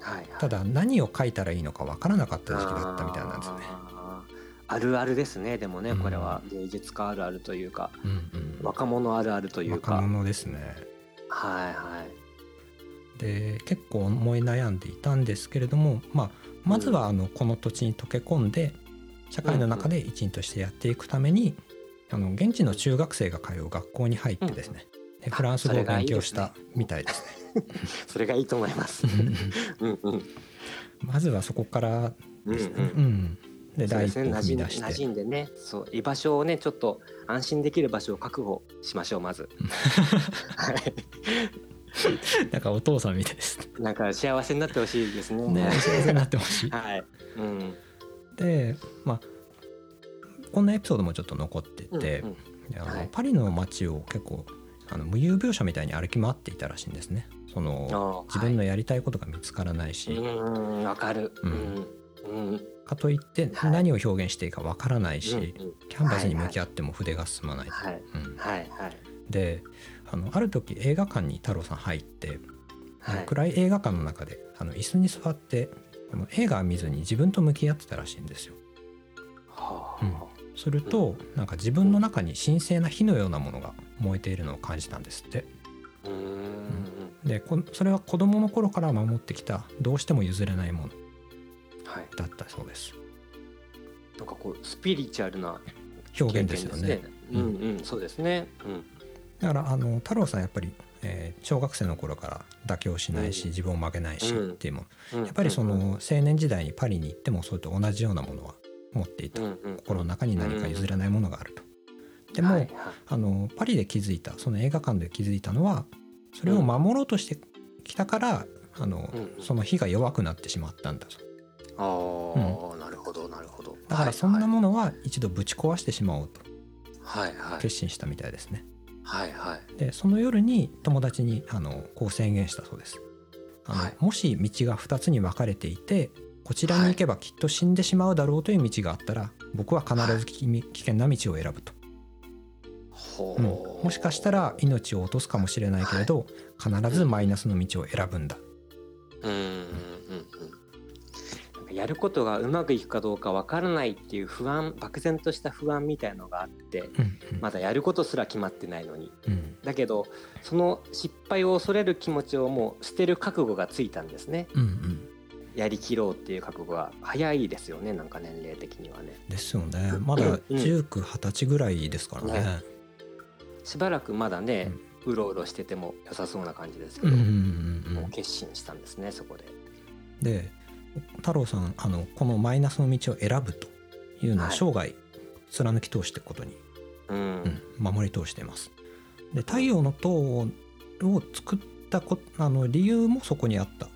Speaker 2: はいはい。
Speaker 1: ただ何を書いたらいいのかわからなかった時期だったみたいなんですよね。
Speaker 2: あるあるですね。でもね
Speaker 1: うん。
Speaker 2: これは芸術家あるあるというか
Speaker 1: うんうん。
Speaker 2: 若者あるあるというか。
Speaker 1: 若者ですね。
Speaker 2: はいはい。
Speaker 1: で結構思い悩んでいたんですけれども、まあ、まずはあのこの土地に溶け込んで社会の中で一員としてやっていくためにあの現地の中学生が通う学校に入ってですね。でフランス語を勉強したみたいですね。
Speaker 2: それがいいと思います。うん。うん
Speaker 1: まずはそこから
Speaker 2: うん
Speaker 1: ですね。
Speaker 2: うん
Speaker 1: うん。で第一歩
Speaker 2: 馴染馴染んでね。そう居場所をねちょっと安心できる場所を確保しましょうまず。はい。
Speaker 1: なんかお父さんみたいですね。
Speaker 2: なんか幸せになってほしいですね。
Speaker 1: ね幸せになってほしい。
Speaker 2: はい。うん。
Speaker 1: でまあこんなエピソードもちょっと残ってて、
Speaker 2: うんうん。
Speaker 1: であの
Speaker 2: はい。
Speaker 1: パリの街を結構あの無遊病者みたいに歩き回っていたらしいんですね。その自分のやりたいことが見つからないし、
Speaker 2: わかる。
Speaker 1: う
Speaker 2: うんんうん。
Speaker 1: かといって
Speaker 2: はい。
Speaker 1: 何を表現していいかわからないし、キャンバスに向き合っても筆が進まない。
Speaker 2: はい
Speaker 1: うん。
Speaker 2: はいはい。
Speaker 1: であのある時映画館に太郎さん入って、
Speaker 2: はい。
Speaker 1: 暗い映画館の中であの椅子に座ってあの映画を見ずに自分と向き合ってたらしいんですよ。
Speaker 2: は
Speaker 1: うん。するとなんか自分の中に神聖な火のようなものが燃えているのを感じたんですって。でこそれは子供の頃から守ってきたどうしても譲れないもの。
Speaker 2: はい。
Speaker 1: だったそうです。
Speaker 2: なんかこうスピリチュアルな
Speaker 1: 表現ですよね。
Speaker 2: うん。うんそうですね。うん。
Speaker 1: だからあの太郎さんやっぱり、えー小学生の頃から妥協しないし、
Speaker 2: うん。
Speaker 1: 自分を曲げないし
Speaker 2: うん。
Speaker 1: っていうも
Speaker 2: うん。
Speaker 1: のやっぱりその、青年時代にパリに行ってもそれと同じようなものは持っていた、
Speaker 2: うんうん。
Speaker 1: 心の中に何か譲れないものがあると。でも、
Speaker 2: はいはい。
Speaker 1: あのパリで気づいたその映画館で気づいたのはそれを守ろうとしてきたから、あの
Speaker 2: うん
Speaker 1: その火が弱くなってしまったんだと。
Speaker 2: ああ、なるほどなるほど。
Speaker 1: だからそんなものは一度ぶち壊してしまおうと。
Speaker 2: はいはい。
Speaker 1: 決心したみたいですね。
Speaker 2: はいはい。
Speaker 1: でその夜に友達にあのこう宣言したそうです。あの
Speaker 2: はい。
Speaker 1: もし道が2つに分かれていてこちらに行けばきっと死んでしまうだろうという道があったら僕は必ずき 危険な道を選ぶと、
Speaker 2: ほ
Speaker 1: う。ん。もしかしたら命を落とすかもしれないけれど、必ずマイナスの道を選ぶんだ、
Speaker 2: うんうんうやることがうまくいくかどうかわからないっていう不安漠然とした不安みたいのがあって
Speaker 1: うんうん。
Speaker 2: まだやることすら決まってないのに。
Speaker 1: うん。
Speaker 2: だけどその失敗を恐れる気持ちをもう捨てる覚悟がついたんですね。
Speaker 1: うんうん。
Speaker 2: やりきろうっていう覚悟が早いですよねなんか年齢的にはね。
Speaker 1: ですよね。まだ1920歳ぐらいですからね、
Speaker 2: ねしばらくまだね、うろうろしてても良さそうな感じですけど、
Speaker 1: うんうんうんう
Speaker 2: もうん決心したんですねそこで。
Speaker 1: で太郎さんあのこのマイナスの道を選ぶというのを
Speaker 2: はい
Speaker 1: 生涯貫き通していくことに、
Speaker 2: うん
Speaker 1: うん守り通しています。で太陽の塔を作ったこあの理由もそこにあった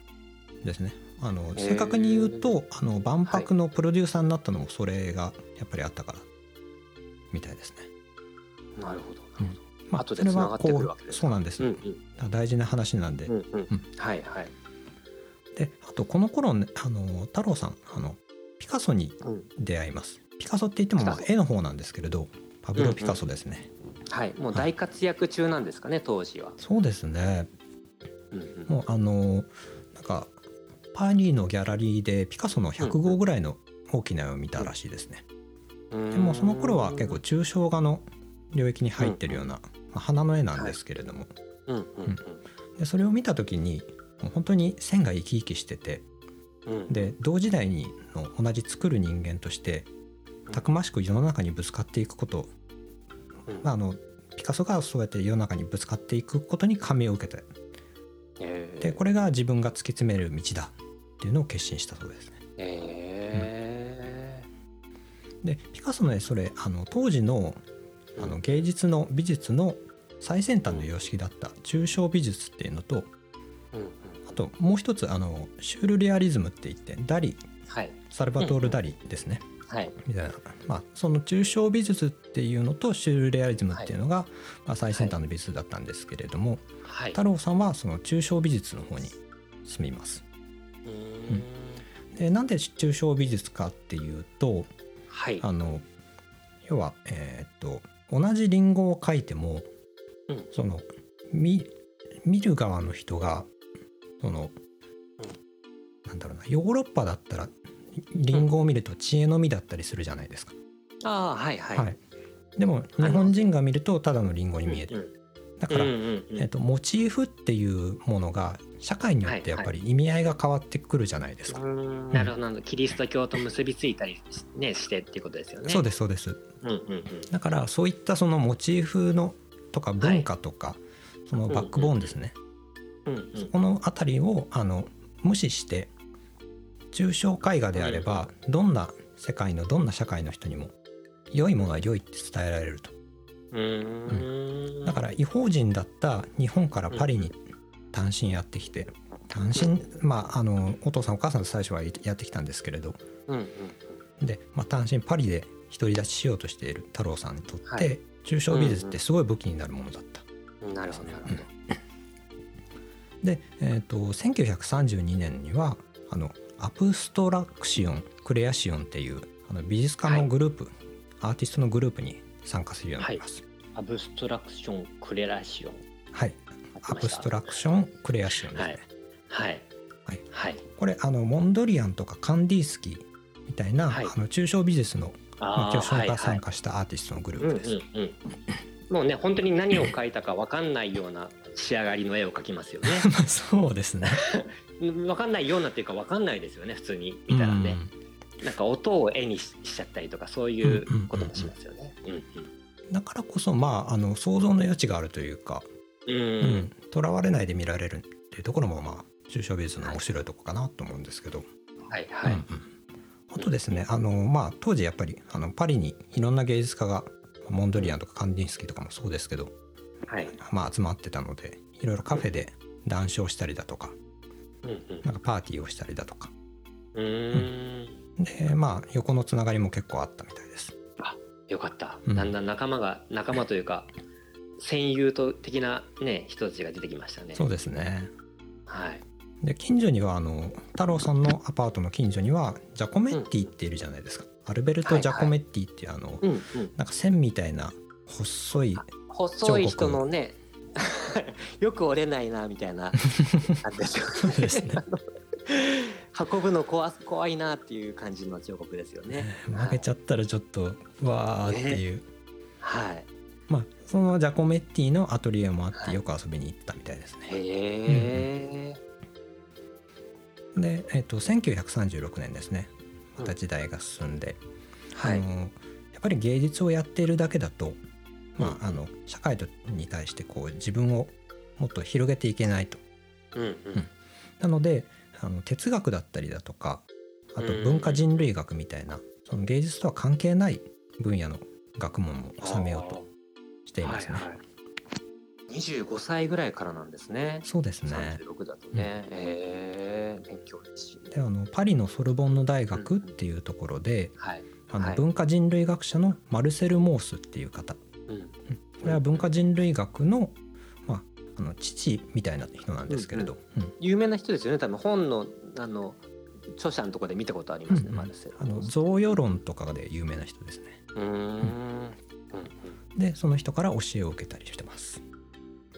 Speaker 1: ですね。あの正確に言うとあの万博のプロデューサーになったのもそれがやっぱりあったからみたいですね。
Speaker 2: なるほど。
Speaker 1: まあ、
Speaker 2: 後で
Speaker 1: それは
Speaker 2: 繋がってくるわけですか。
Speaker 1: そうなんです、
Speaker 2: うん
Speaker 1: 大事な話なんで、
Speaker 2: うんうん。うん。はいはい。
Speaker 1: であとこの頃ねあの太郎さんあのピカソに
Speaker 2: うん。
Speaker 1: 出会います。ピカソって言ってもまあ絵の方なんですけれどパブロ・ピカソですね、
Speaker 2: はい。もう大活躍中なんですかね当時は。
Speaker 1: そうですね。
Speaker 2: うんうん。
Speaker 1: もうあのなんかパリのギャラリーでピカソの100号ぐらいの大きな絵を見たらしいですね、でもその頃は結構抽象画の領域に入ってるような、まあ、花の絵なんですけれども、
Speaker 2: うんうん
Speaker 1: でそれを見た時に本当に線が生き生きしてて
Speaker 2: うん。うん
Speaker 1: で同時代にの同じ作る人間としてたくましく世の中にぶつかっていくこと、
Speaker 2: うん。
Speaker 1: まあ、あのピカソがそうやって世の中にぶつかっていくことに感銘を受けて。
Speaker 2: え。ー
Speaker 1: でこれが自分が突き詰める道だ。っていうのを決心したそうですね。
Speaker 2: え。
Speaker 1: でピカソの絵それあの当時の
Speaker 2: ー
Speaker 1: あの芸術の美術の最先端の様式だった抽象美術っていうのとあともう一つあのシュールレアリズムって言ってダリ
Speaker 2: はい。
Speaker 1: サルバトール・ダリですね、
Speaker 2: はい。
Speaker 1: みたいな、まあ、その抽象美術っていうのとシュールレアリズムっていうのが、まあ、最先端の美術だったんですけれども、
Speaker 2: はい。
Speaker 1: 太郎さんはその抽象美術の方に進みます。
Speaker 2: うーん。
Speaker 1: でなんで抽象美術かっていうと
Speaker 2: はい。
Speaker 1: あの要はえーっと同じリンゴを描いても
Speaker 2: うん
Speaker 1: その見見る側の人がその、なんだろうなヨーロッパだったらリンゴを見ると知恵の実だったりするじゃないですか。
Speaker 2: ああはいはい。
Speaker 1: はい、でも日本人が見るとただのリンゴに見える。
Speaker 2: うん
Speaker 1: だから、
Speaker 2: うんうんうん
Speaker 1: えっとモチーフっていうものが社会によってやっぱり意味合いが変わってくるじゃないですか。
Speaker 2: うーん。なるほど。なるほどキリスト教と結びついたりし,、ね、してっていうことですよね。
Speaker 1: そうですそうです。
Speaker 2: うんうんうん。
Speaker 1: だからそういったそのモチーフのとか文化とか、そのバックボーンですね、
Speaker 2: うんうん
Speaker 1: この辺りをあの無視して抽象絵画であれば、どんな世界のどんな社会の人にも良いものは良いって伝えられると。
Speaker 2: うーん。
Speaker 1: だから違法人だった日本からパリに単身やってきて単身まああのお父さんお母さんと最初はやってきたんですけれど
Speaker 2: うんうん
Speaker 1: で、まあ、単身パリで独り立ちしようとしている太郎さんにとって、
Speaker 2: はい
Speaker 1: 抽象美術ってすごい武器になるものだった。
Speaker 2: うんなるほどなるほど。
Speaker 1: で、えー、と1932年にはあの Abstraction-Création っていうあの美術家のグループ、アーティストのグループに参加するようになります。
Speaker 2: Abstraction-Création。
Speaker 1: はい、アプストラクションクレアシオンですね。
Speaker 2: はいはい
Speaker 1: はい
Speaker 2: はい。
Speaker 1: これあのモンドリアンとかカンディースキーみたいな、
Speaker 2: はい
Speaker 1: あの抽象美術のまあ巨匠が参加したアーティストのグループです。
Speaker 2: うん。もうね本当に何を描いたかわかんないような仕上がりの絵を描きますよね。
Speaker 1: ま あそうですね。
Speaker 2: わかんないようなっていうかわかんないですよね普通に見たらね。なんか音を絵にししちゃったりとかそういうこともしますよね。
Speaker 1: だからこそまああの想像の余地があるというか
Speaker 2: うん。う
Speaker 1: うんら、われないで見られるっていうところもまあ抽象美術の面白いとこかなと思うんですけど、
Speaker 2: はいはい。
Speaker 1: うんうんあとですねあの、まあ、当時やっぱりあのパリにいろんな芸術家がモンドリアンとかカンディンスキーとかもそうですけど、
Speaker 2: はい。
Speaker 1: まあ、集まってたのでいろいろカフェで談笑したりだとか
Speaker 2: うんうん
Speaker 1: なんかパーティーをしたりだとか
Speaker 2: うーん。
Speaker 1: でまあ横のつながりも結構あったみたいです。
Speaker 2: よかった、
Speaker 1: うん
Speaker 2: だんだん仲間が仲間というか戦友と的なね人たちが出てきましたね。
Speaker 1: そうですね。
Speaker 2: はい。
Speaker 1: で近所にはあの太郎さんのアパートの近所にはジャコメッティっているじゃないですか、アルベルト・ジャコメッティっていうあの、
Speaker 2: うんうん
Speaker 1: なんか線みたいな細い
Speaker 2: 細い人のねよく折れないなみたいな。なんでしょ
Speaker 1: そうですね。
Speaker 2: 運ぶの怖怖いなっていう感じの彫刻ですよね。
Speaker 1: 負けちゃったらちょっとわーっていう、
Speaker 2: はい。
Speaker 1: まあそのジャコメッティのアトリエもあっ
Speaker 2: はい。
Speaker 1: てよく遊びに行ったみたいですね、
Speaker 2: へえ、
Speaker 1: で、えっと1936年ですね。また時代が進んで、
Speaker 2: はい。
Speaker 1: あのやっぱり芸術をやっているだけだとまあ、あの社会に対してこう自分をもっと広げていけないと。
Speaker 2: うんうん。
Speaker 1: なのであの哲学だったりだとかあと文化人類学みたいなその芸術とは関係ない分野の学問も収めようとしていますね。
Speaker 2: はいはい25歳ぐらいからなんですね。
Speaker 1: そうですね。
Speaker 2: 36だとね。えー勉強熱心
Speaker 1: であのパリのソルボンヌ大学っていうところで、
Speaker 2: はい。
Speaker 1: あの
Speaker 2: はい
Speaker 1: 文化人類学者のマルセル・モースっていう方
Speaker 2: うん。
Speaker 1: これは文化人類学の,、まあ、あの父みたいな人なんですけれど、うん
Speaker 2: 有名な人ですよね。多分本のあの著者のところで見たことありますね。
Speaker 1: うんうん
Speaker 2: マルセル
Speaker 1: あの贈与論とかで有名な人ですね。
Speaker 2: うーん。うん
Speaker 1: でその人から教えを受けたりしてます。
Speaker 2: うん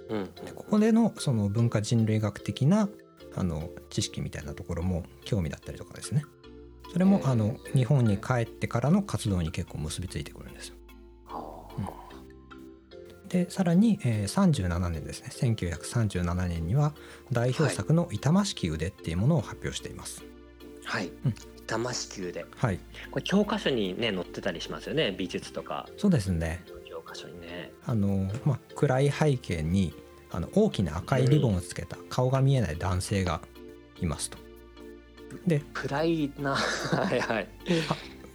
Speaker 2: うん
Speaker 1: でここでのその文化人類学的なあの知識みたいなところも興味だったりとかですねそれもあの日本に帰ってからの活動に結構結びついてくるんですよ。
Speaker 2: は
Speaker 1: でさらに、えー37年ですね1937年には代表作の「痛ましき腕」っていうものを発表しています。
Speaker 2: あはい
Speaker 1: うん。
Speaker 2: 魂球で。
Speaker 1: はい、
Speaker 2: これ教科書にね載ってたりしますよね。美術とか
Speaker 1: そうですね
Speaker 2: ね。
Speaker 1: あの、まあ、暗い背景にあの大きな赤いリボンをつけた顔が見えない男性がいますと。で
Speaker 2: 暗いな。はいはい。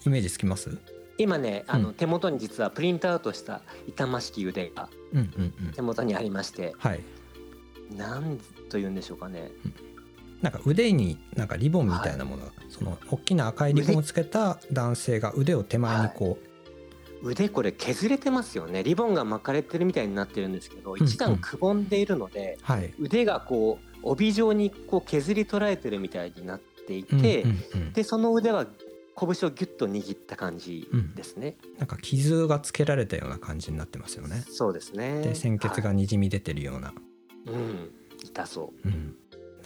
Speaker 1: イメージつきます？
Speaker 2: 今ねあの、
Speaker 1: うん
Speaker 2: 手元に実はプリントアウトした痛ましき腕が
Speaker 1: うんうんうん
Speaker 2: 手元にありまして
Speaker 1: はい
Speaker 2: なんと言うんでしょうかね
Speaker 1: なんか腕になんかリボンみたいなものが、その大きな赤いリボンをつけた男性が腕を手前にこ
Speaker 2: 腕これ削れてますよね。リボンが巻かれてるみたいになってるんですけど
Speaker 1: んうん。
Speaker 2: 一段くぼんでいるので、
Speaker 1: うはい。
Speaker 2: 腕がこう帯状にこう削り取られてるみたいになっていて、
Speaker 1: うんうんうん。
Speaker 2: でその腕は拳をギュッと握った感じですね、
Speaker 1: なんか傷がつけられたような感じになってますよね。
Speaker 2: そうですね。
Speaker 1: で鮮血がにじみ出てるような、
Speaker 2: はいうん。痛そ
Speaker 1: う。ん、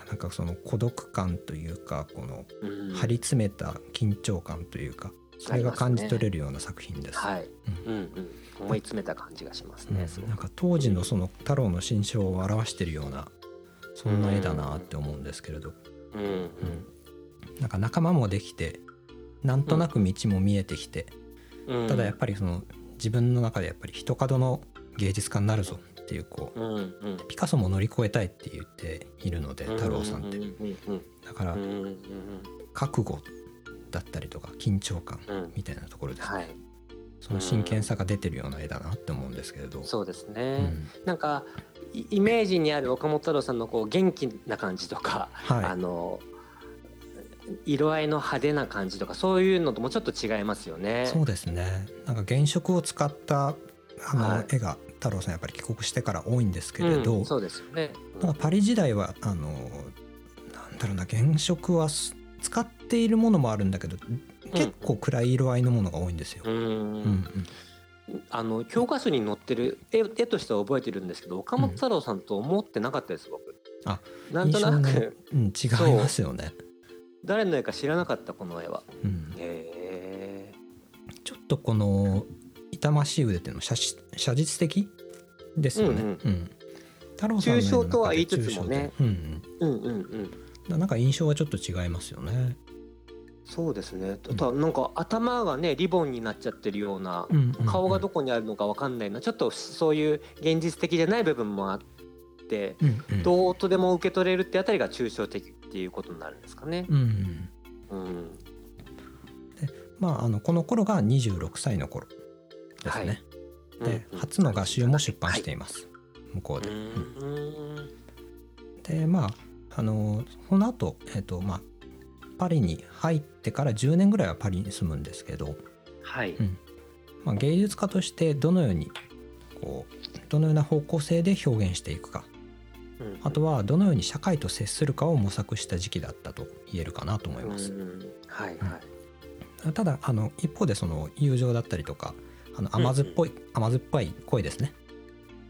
Speaker 1: なんかその孤独感というかこの
Speaker 2: う、うん。
Speaker 1: 張り詰めた緊張感というかそれが感じ取れるような作品です。
Speaker 2: はい、
Speaker 1: うん。
Speaker 2: うんうん、思い詰めた感じがしますね、
Speaker 1: うん。なんか当時のその太郎の心象を表しているようなそんな絵だなって思うんですけれど、
Speaker 2: うんうん。
Speaker 1: なんか仲間もできてなんとなく道も見えてきて、
Speaker 2: うん。
Speaker 1: ただやっぱりその自分の中でやっぱり一角の芸術家になるぞっていうこう
Speaker 2: うんうん。
Speaker 1: ピカソも乗り越えたいって言っているので太郎さんって
Speaker 2: うんうん。うん
Speaker 1: だから
Speaker 2: うんうんうん。
Speaker 1: 覚悟だったりとか緊張感
Speaker 2: うん。
Speaker 1: みたいなところですね、
Speaker 2: はい。
Speaker 1: その真剣さが出てるような絵だなって思うんですけれど、
Speaker 2: そうです
Speaker 1: う
Speaker 2: ね、
Speaker 1: ん。
Speaker 2: なんかイイメージにある岡本太郎さんのこう元気な感じとか、あ
Speaker 1: はい。
Speaker 2: の色合いの派手な感じとかそういうのともちょっと違いますよね。
Speaker 1: そうですね。なんか原色を使ったあの、
Speaker 2: はい。
Speaker 1: 絵が太郎さんやっぱり帰国してから多いんですけれど、
Speaker 2: うんそうですよね。
Speaker 1: なんかパリ時代はあのなんだろうな原色はす使っているものもあるんだけど結構暗い色合いのものが多いんですよ。
Speaker 2: うん
Speaker 1: うんうん
Speaker 2: あの教科書に載ってる絵絵としては覚えてるんですけど岡本太郎さんと思ってなかったです僕。
Speaker 1: あ
Speaker 2: なんとなく
Speaker 1: のうん、違いますよね。
Speaker 2: 誰の絵か知らなかったこの絵は。
Speaker 1: うん、
Speaker 2: へえ。
Speaker 1: ちょっとこの痛ましい腕っていうのは写実写実的ですよね。
Speaker 2: うん
Speaker 1: うん太郎さんの
Speaker 2: 抽象とは言いつつもね
Speaker 1: うん
Speaker 2: うんうんうん。
Speaker 1: うん、なんか印象はちょっと違いますよね。
Speaker 2: そうですね。ただなんか頭がねリボンになっちゃってるような
Speaker 1: うんうんうん
Speaker 2: 顔がどこにあるのかわかんないなちょっとそういう現実的じゃない部分もあって
Speaker 1: うんうん
Speaker 2: どうとでも受け取れるってあたりが抽象的っていうことになるんですかね。
Speaker 1: うんうん
Speaker 2: うん。
Speaker 1: まああのこの頃が26歳の頃ですね。で
Speaker 2: うん
Speaker 1: 初の画集も出版しています、向こうで。
Speaker 2: う
Speaker 1: うん
Speaker 2: ん。
Speaker 1: でまああのその後、えっとまあパリに入ってから10年ぐらいはパリに住むんですけど、
Speaker 2: はい。
Speaker 1: うんまあ、芸術家としてどのようにこうどのような方向性で表現していくか
Speaker 2: うん
Speaker 1: あとはどのように社会と接するかを模索した時期だったと言えるかなと思います。
Speaker 2: うんはいはい。
Speaker 1: ただあの一方でその友情だったりとかあの甘酸っぽい、甘酸っぱい恋ですね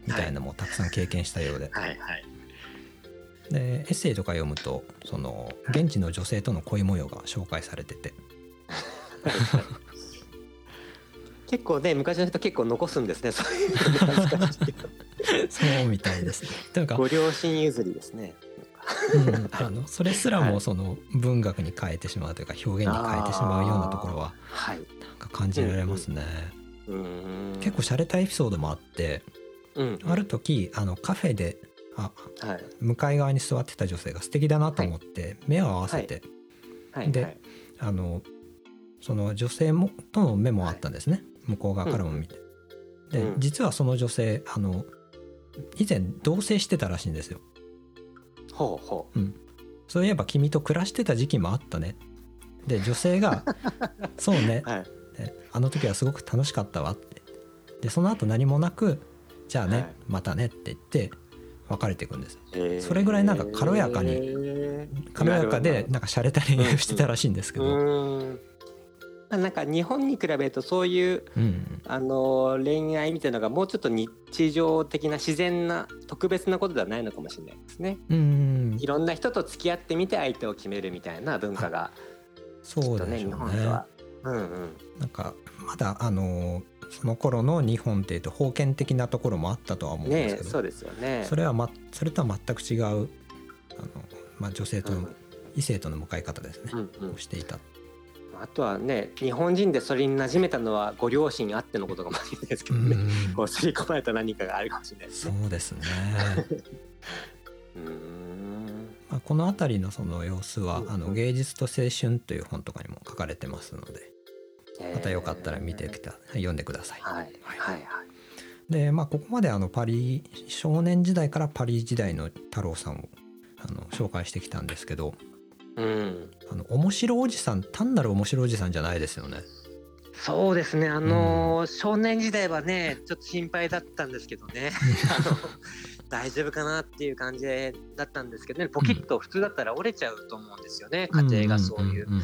Speaker 1: みたいなのもたくさん経験したようで,、
Speaker 2: はいはい。
Speaker 1: でエッセイとか読むとその現地の女性との恋模様が紹介されてて
Speaker 2: 結構ね昔の人結構残すんですねそういう
Speaker 1: そうみたいですね。というか、
Speaker 2: ご両親譲りですね。
Speaker 1: うんあのそれすら
Speaker 2: はい
Speaker 1: もその文学に変えてしまうというか表現に変えてしまうようなところは
Speaker 2: はい。
Speaker 1: なんか感じられますね。
Speaker 2: うん
Speaker 1: 結構洒落たエピソードもあって
Speaker 2: うん
Speaker 1: ある時あのカフェであ
Speaker 2: はい。
Speaker 1: 向かい側に座ってた女性が素敵だなと思って目を合わせて、であのその女性もとの目もあったんですね、向こう側からも見て。で、
Speaker 2: うん。
Speaker 1: 実はその女性あの以前同棲してたらしいんですよ。
Speaker 2: ほうほ
Speaker 1: そういえば君と暮らしてた時期もあったね。で女性が「そうね。
Speaker 2: うはい。
Speaker 1: であの時はすごく楽しかったわ」って。でその後何もなく「じゃあね、
Speaker 2: はい。
Speaker 1: またね」って言って別れていくんです。
Speaker 2: へー
Speaker 1: それぐらいなんか軽やかに
Speaker 2: へー
Speaker 1: 軽やかでなんか洒落た恋愛をしてたらしいんですけ
Speaker 2: ほど
Speaker 1: ど。
Speaker 2: うーんまあなんか日本に比べるとそういう
Speaker 1: うん
Speaker 2: あの恋愛みたいなのがもうちょっと日常的な自然な特別なことではないのかもしれないですね。
Speaker 1: うん
Speaker 2: いろんな人と付き合ってみて相手を決めるみたいな文化がき
Speaker 1: そう
Speaker 2: っとね日
Speaker 1: でしょうね。
Speaker 2: 本では。うんうん
Speaker 1: なんかまだあのその頃の日本っていうと封建的なところもあったとは思うんですけど、
Speaker 2: ねそうですよね。
Speaker 1: それは、ま、それとは全く違うあの、まあ、女性との、
Speaker 2: うん
Speaker 1: 異性との向かい方ですね、
Speaker 2: うんうん
Speaker 1: をしていた。
Speaker 2: あとはね日本人でそれに馴染めたのはご両親あってのことかもしれないですけどね。
Speaker 1: うん
Speaker 2: こう刷り込まれた何かがあるかもしれないです
Speaker 1: そ
Speaker 2: ね。
Speaker 1: うですね。
Speaker 2: うーん
Speaker 1: まあ、この辺りのその様子は
Speaker 2: うん「
Speaker 1: あの芸術と青春」という本とかにも書かれてますのでまたよかったら見てきた読んでください。
Speaker 2: はい。はい。はい。
Speaker 1: でまあここまであのパリ少年時代からパリ時代の太郎さんをあの紹介してきたんですけど
Speaker 2: うん。
Speaker 1: あの面白おじさん単なる面白おじさんじゃないですよね。
Speaker 2: そうですね、あのー少年時代はね、ちょっと心配だったんですけどね、あの大丈夫かなっていう感じだったんですけどね、ポキッと普通だったら折れちゃうと思うんですよね、家庭がそういう。
Speaker 1: んんん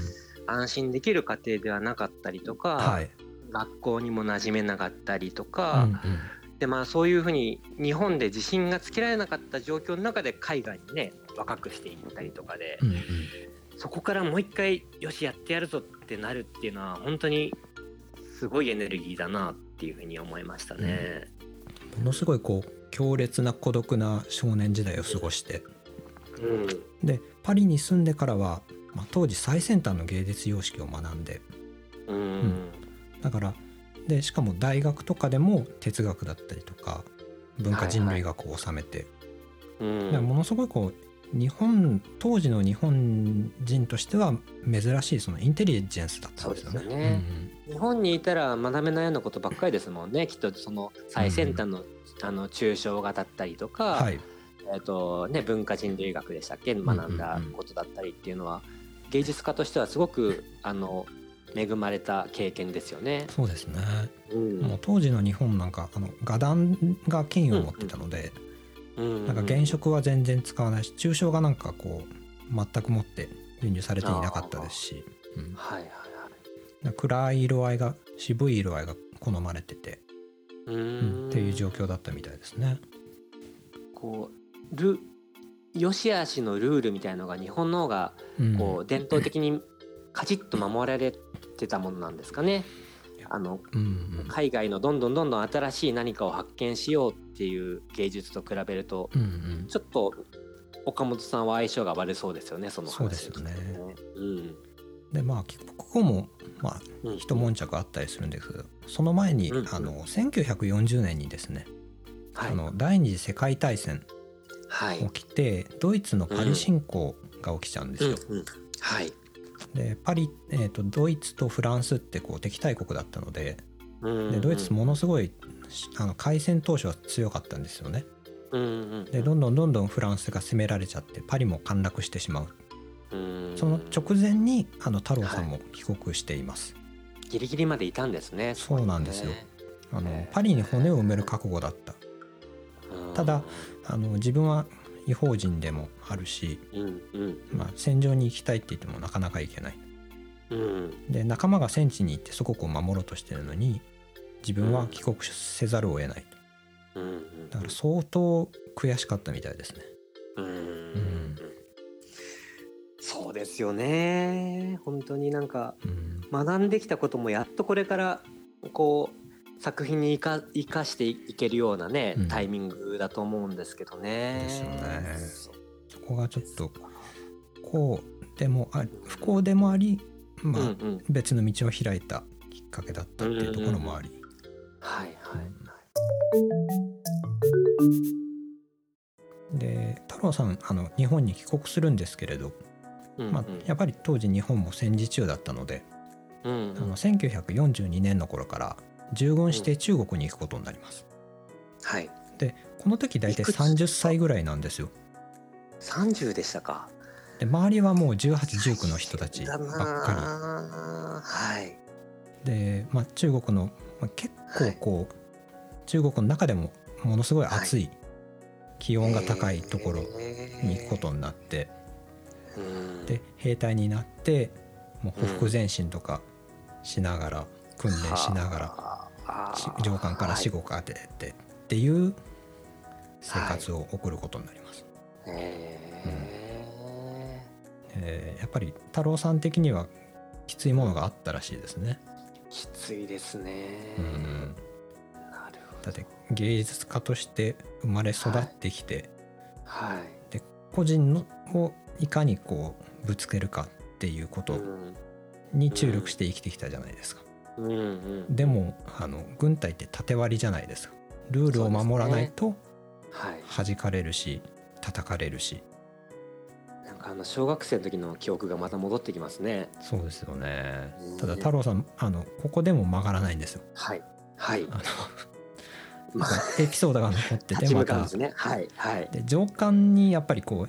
Speaker 2: 安心できる家庭ではなかったりとか、
Speaker 1: はい。
Speaker 2: 学校にも馴染めなかったりと
Speaker 1: うん
Speaker 2: か、
Speaker 1: うん。
Speaker 2: でまあ、そういうふうに日本で自信がつけられなかった状況の中で海外にね、若くしていったりとかで、
Speaker 1: うんうん。
Speaker 2: そこからもう一回よしやってやるぞってなるっていうのは本当にすごいエネルギーだなっていうふうに思いましたね。
Speaker 1: ものすごいこう強烈な孤独な少年時代を過ごして。
Speaker 2: うん、
Speaker 1: でパリに住んでからは、まあ、当時最先端の芸術様式を学んで。
Speaker 2: うん、
Speaker 1: だからでしかも大学とかでも哲学だったりとか文化人類学を収めて、
Speaker 2: うん。
Speaker 1: だからものすごいこう日本当時の日本人としては珍しいそのインテリジェンスだったんですよね。
Speaker 2: 日本にいたら学べないようなことばっかりですもんね。きっとその最先端の,、あの抽象画だったりとか、
Speaker 1: はい、
Speaker 2: えーとね、文化人類学でしたっけ？学んだことだったりっていうのは、芸術家としてはすごくあの恵まれた経験ですよね。
Speaker 1: そうですね。
Speaker 2: うん
Speaker 1: もう当時の日本なんかあの画壇が権威を持ってたので、
Speaker 2: うん
Speaker 1: なんか原色は全然使わないし抽象画なんかこう全くもって輸入されていなかったですし、うん、
Speaker 2: はいはいはい。
Speaker 1: ら暗い色合いが渋い色合いが好まれてて、
Speaker 2: う
Speaker 1: うん
Speaker 2: ん
Speaker 1: っていう状況だったみたいですね。
Speaker 2: こうル良し悪しのルールみたいのが日本の方が
Speaker 1: うん
Speaker 2: こう伝統的にカチッと守られてたものなんですかね。あの
Speaker 1: うんうん
Speaker 2: 海外のどんどんどんどん新しい何かを発見しようっていう芸術と比べると
Speaker 1: うんうん
Speaker 2: ちょっと岡本さんは相性が悪そうですよねその話
Speaker 1: そうですよね
Speaker 2: うん
Speaker 1: でまあ帰国後もまあ
Speaker 2: うん
Speaker 1: 一悶着あったりするんですけどその前に、
Speaker 2: うん
Speaker 1: あの1940年にですね、
Speaker 2: はい
Speaker 1: あの第二次世界大戦
Speaker 2: はい
Speaker 1: 起きてドイツのパリ侵攻が起きちゃうんですよ。
Speaker 2: うんうん。はい。
Speaker 1: でパリ、えー、とドイツとフランスってこう敵対国だったので
Speaker 2: うん
Speaker 1: でドイツものすごいあの開戦当初は強かったんですよね。
Speaker 2: うんうん。
Speaker 1: でどんどんどんどんフランスが攻められちゃってパリも陥落してしまう。
Speaker 2: うん。
Speaker 1: その直前にあの太郎さんも帰国しています。
Speaker 2: ギリギリまでいたんですね
Speaker 1: そうなんですよ。あのパリに骨を埋める覚悟だった。
Speaker 2: うん。
Speaker 1: ただあの自分は違法人でもあるし、
Speaker 2: うんうん。
Speaker 1: まあ、戦場に行きたいって言ってもなかなか行けない。
Speaker 2: うん。
Speaker 1: で仲間が戦地に行って祖国を守ろうとしてるのに自分は帰国せざるを得ない。
Speaker 2: うんうん。
Speaker 1: だから相当悔しかったみたいですね。
Speaker 2: うん。
Speaker 1: ん
Speaker 2: そうですよね。本当になんか
Speaker 1: うん。
Speaker 2: 学んできたこともやっとこれからこう作品に生か生かしていけるようなね、
Speaker 1: うん。
Speaker 2: タイミングだと思うんですけどね。
Speaker 1: ですよね。そこがちょっとこうでもあ不幸でもあり、まあ
Speaker 2: うんうん。
Speaker 1: 別の道を開いたきっかけだったっていうところもあり、
Speaker 2: はいはい
Speaker 1: で太郎さんあの日本に帰国するんですけれど、
Speaker 2: うん
Speaker 1: まあ、やっぱり当時日本も戦時中だったので、
Speaker 2: うんうん。
Speaker 1: あの1942年の頃から従軍して中国に行くことになります。
Speaker 2: はい。
Speaker 1: でこの時大体
Speaker 2: いくつ
Speaker 1: ？30歳ぐらいなんですよ。
Speaker 2: 30でしたか。
Speaker 1: で周りはもう1819の人たちばっか
Speaker 2: あはい。
Speaker 1: りで、まあ、中国の、まあ、結構こう、中国の中でもものすごい暑い、気温が高いところに行くことになって、
Speaker 2: うん。
Speaker 1: で兵隊になってもう匍匐前進とかしながら、訓練しながら上官から死後か当ててっていう生活を送ることになります。
Speaker 2: へ
Speaker 1: えーやっぱり太郎さん的にはきついものがあったらしいですね。
Speaker 2: ーきついですね。
Speaker 1: うん。
Speaker 2: なるほ
Speaker 1: だって芸術家として生まれ育ってきて、
Speaker 2: どはい。
Speaker 1: 個人のをいかにこうぶつけるかっていうこと
Speaker 2: うん。
Speaker 1: に注力して生きてきたじゃないですか。
Speaker 2: うんうん。
Speaker 1: でもあの軍隊って縦割りじゃないですか。ルールを守らないと
Speaker 2: はい。
Speaker 1: 弾かれるし叩かれるし。
Speaker 2: なんかあの小学生の時の記憶がまた戻ってきますね。
Speaker 1: そうですよね。
Speaker 2: うん。
Speaker 1: ただ太郎さんあのここでも曲がらないんですよ。
Speaker 2: はい。はい。
Speaker 1: あの
Speaker 2: まあ
Speaker 1: エピソードが残っててまた。
Speaker 2: はい。はい。
Speaker 1: で上官にやっぱりこう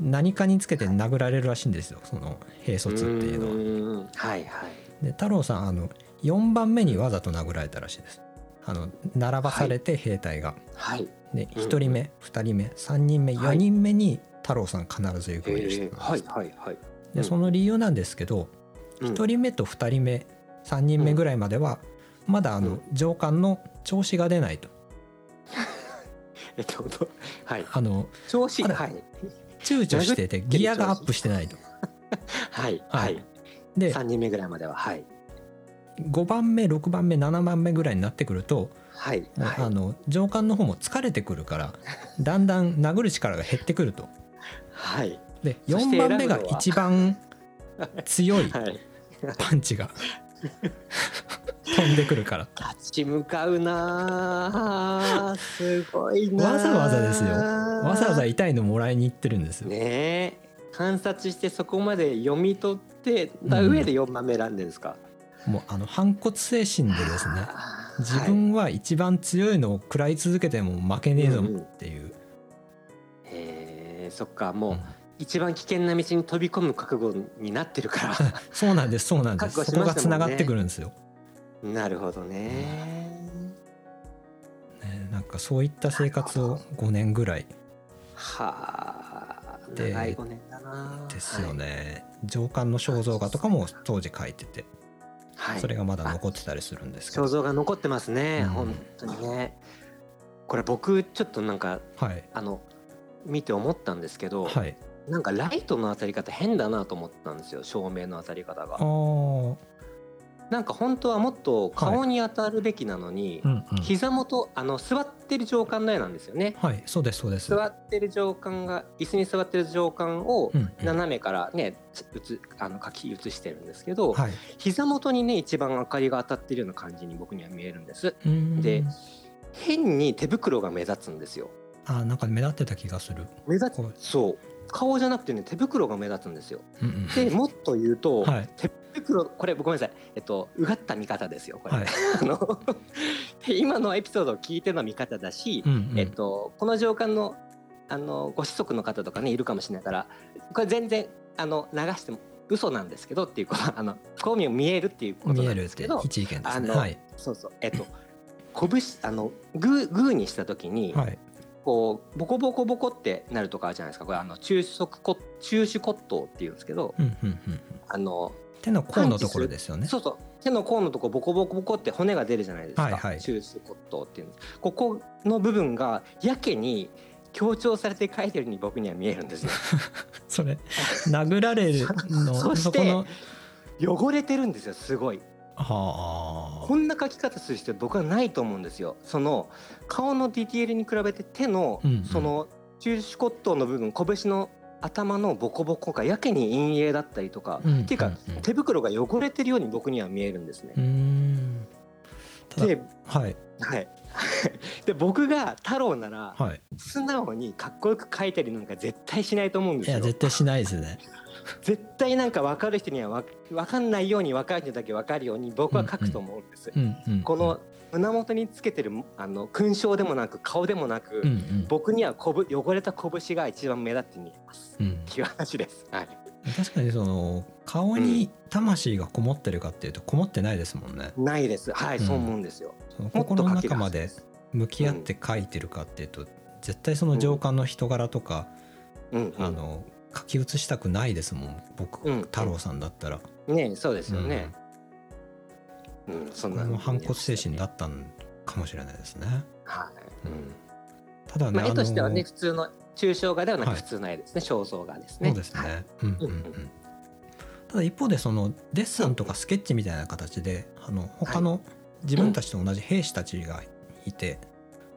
Speaker 1: 何かにつけて殴られるらしいんですよ。その兵卒っていうのは。
Speaker 2: のははいはい。
Speaker 1: で太郎さんあの4番目にわざと殴られたらしいです。あの並ばされて兵隊が、
Speaker 2: はい。
Speaker 1: で
Speaker 2: うん。
Speaker 1: 1人目2人目3人目4
Speaker 2: はい。
Speaker 1: 人目に太郎さん必ず行く
Speaker 2: え
Speaker 1: ようにして
Speaker 2: ー
Speaker 1: たんです
Speaker 2: はいはいはい。
Speaker 1: でその理由なんですけど、
Speaker 2: うん。
Speaker 1: 1人目と2人目3人目ぐらいまではまだあの
Speaker 2: うん。
Speaker 1: 上官の調子が出ないと。
Speaker 2: えっとどはい。
Speaker 1: あの
Speaker 2: 調子はい。
Speaker 1: 躊躇しててギアがアップしてないと。
Speaker 2: はい
Speaker 1: は
Speaker 2: はい。い
Speaker 1: で
Speaker 2: 3人目ぐらいまでははい
Speaker 1: 5番目6番目7番目ぐらいになってくると、
Speaker 2: はいはい。
Speaker 1: あの上官の方も疲れてくるからだんだん殴る力が減ってくると。
Speaker 2: はい。
Speaker 1: で
Speaker 2: そして
Speaker 1: 4番目が一番強い
Speaker 2: はい。
Speaker 1: パンチが 飛んでくるから。
Speaker 2: 立ち向かうなあすごい
Speaker 1: わざわざですよ。わざわざ痛いのもらいに行ってるんですよ。
Speaker 2: ねえ。観察してそこまで読み取ってた上で4番目選んでるんですか、
Speaker 1: もうあの反骨精神でですね自分は一番強いのを食らい続けても負けねえぞっていう、
Speaker 2: はいへえそっかもう、
Speaker 1: うん。
Speaker 2: 一番危険な道に飛び込む覚悟になってるか
Speaker 1: そうなんですそうなんです、
Speaker 2: 覚悟
Speaker 1: そこがつながってくるんですよ、
Speaker 2: らなるほどね。
Speaker 1: ね、なんかそういった生活を5年ぐらい。
Speaker 2: はあ
Speaker 1: で
Speaker 2: 長い5年だな。
Speaker 1: ですよね、上官の肖像画とかも当時描いてて
Speaker 2: はい、はい
Speaker 1: それがまだ残ってたりするんですけど。
Speaker 2: 肖像が残ってますね、
Speaker 1: うん。
Speaker 2: 本当にね。これ僕ちょっとなんか
Speaker 1: はい。
Speaker 2: あの見て思ったんですけど、
Speaker 1: はい。
Speaker 2: なんかライトの当たり方変だなと思ったんですよ照明の当たり方
Speaker 1: あ
Speaker 2: が
Speaker 1: ー
Speaker 2: なんか本当はもっと顔に当たるべきなのに、
Speaker 1: うんうん。
Speaker 2: 膝元あの座ってる上官の絵なんですよね。
Speaker 1: はいそうですそうです。
Speaker 2: 座ってる上官が椅子に座ってる上官を
Speaker 1: うんうん。
Speaker 2: 斜めからねうつあの書き写してるんですけど、
Speaker 1: はい。
Speaker 2: 膝元にね一番明かりが当たってるような感じに僕には見えるんです。で変に手袋が目立つんですよ。
Speaker 1: あなんか目立ってた気がする、
Speaker 2: 目立つ。そう顔じゃなくてね手袋が目立つんですよ。でもっと言うと、
Speaker 1: はい。
Speaker 2: 手袋これごめんなさい。えっとうがった見方ですよこれ、
Speaker 1: はい。
Speaker 2: あの今のエピソードを聞いての見方だし、
Speaker 1: うんうん。
Speaker 2: えっとこの上官のあのご子息の方とかねいるかもしれないからこれ全然あの流しても嘘なんですけどっていうこと あのこう見えるっていうこと
Speaker 1: 見
Speaker 2: なんですけど
Speaker 1: 一意見です
Speaker 2: あの、
Speaker 1: ねはい。
Speaker 2: そうそう。えっと拳あのグーグーにした時に、
Speaker 1: はい
Speaker 2: こうボコボコボコってなるとかあるじゃないですか。これあの中足骨中手骨頭っていうんですけど、
Speaker 1: うんうんうんうん。
Speaker 2: あの
Speaker 1: 手の甲のところですよね。
Speaker 2: そうそう。手の甲のとこボコボコボコって骨が出るじゃないですか、
Speaker 1: はいはい。
Speaker 2: 中手骨頭っていうのここの部分がやけに強調されて書いてるように僕には見えるんですよ
Speaker 1: それ殴られるの
Speaker 2: そして汚れてるんですよすごい
Speaker 1: は
Speaker 2: こんな書き方する必要僕はないと思うんですよ。その顔のディテールに比べて手の
Speaker 1: うんうん。
Speaker 2: その中手骨頭の部分拳の頭のボコボコがやけに陰影だったりとか、
Speaker 1: うん
Speaker 2: っていうか、
Speaker 1: うんうん
Speaker 2: 手袋が汚れてるように僕には見えるんですね。で
Speaker 1: はい。
Speaker 2: はい。で僕が太郎なら
Speaker 1: はい。
Speaker 2: 素直にかっこよく書いたりなんか絶対しないと思うんで
Speaker 1: いや
Speaker 2: すよ
Speaker 1: 絶対しないですね
Speaker 2: 絶対なんか分かる人にはわ分かんないように分かる人だけ分かるように僕は書くと思うんです、
Speaker 1: うんうん
Speaker 2: この胸元につけてるあの勲章でもなく顔でもなく、
Speaker 1: うんうん。
Speaker 2: 僕にはこぶ汚れた拳が一番目立って見えます
Speaker 1: うん。
Speaker 2: っていう話です。はい。
Speaker 1: 確かにその顔に魂がこもってるかっていうとこもってないですもんね。
Speaker 2: ないです。はい、
Speaker 1: うん。
Speaker 2: そう思うんですよ。
Speaker 1: その心の中まで向き合って書いてるかっていうと絶対その情感の人柄とか、
Speaker 2: うんうん。
Speaker 1: あの書き写したくないですもん僕、
Speaker 2: うん。
Speaker 1: 太郎さんだったら、
Speaker 2: ねそうですよね、うん。そんな。
Speaker 1: これも反骨精神だったんかもしれないですね。
Speaker 2: はい、うん。
Speaker 1: ただね、
Speaker 2: まあ、絵としてはね普通の抽象画ではなく
Speaker 1: はい。
Speaker 2: 普通の絵ですね肖像画ですね。
Speaker 1: そうですね、
Speaker 2: はい。
Speaker 1: うんうんうん。
Speaker 2: うんうん。
Speaker 1: ただ一方でそのデッサンとかスケッチみたいな形であの他の自分たちと同じ兵士たちがいて、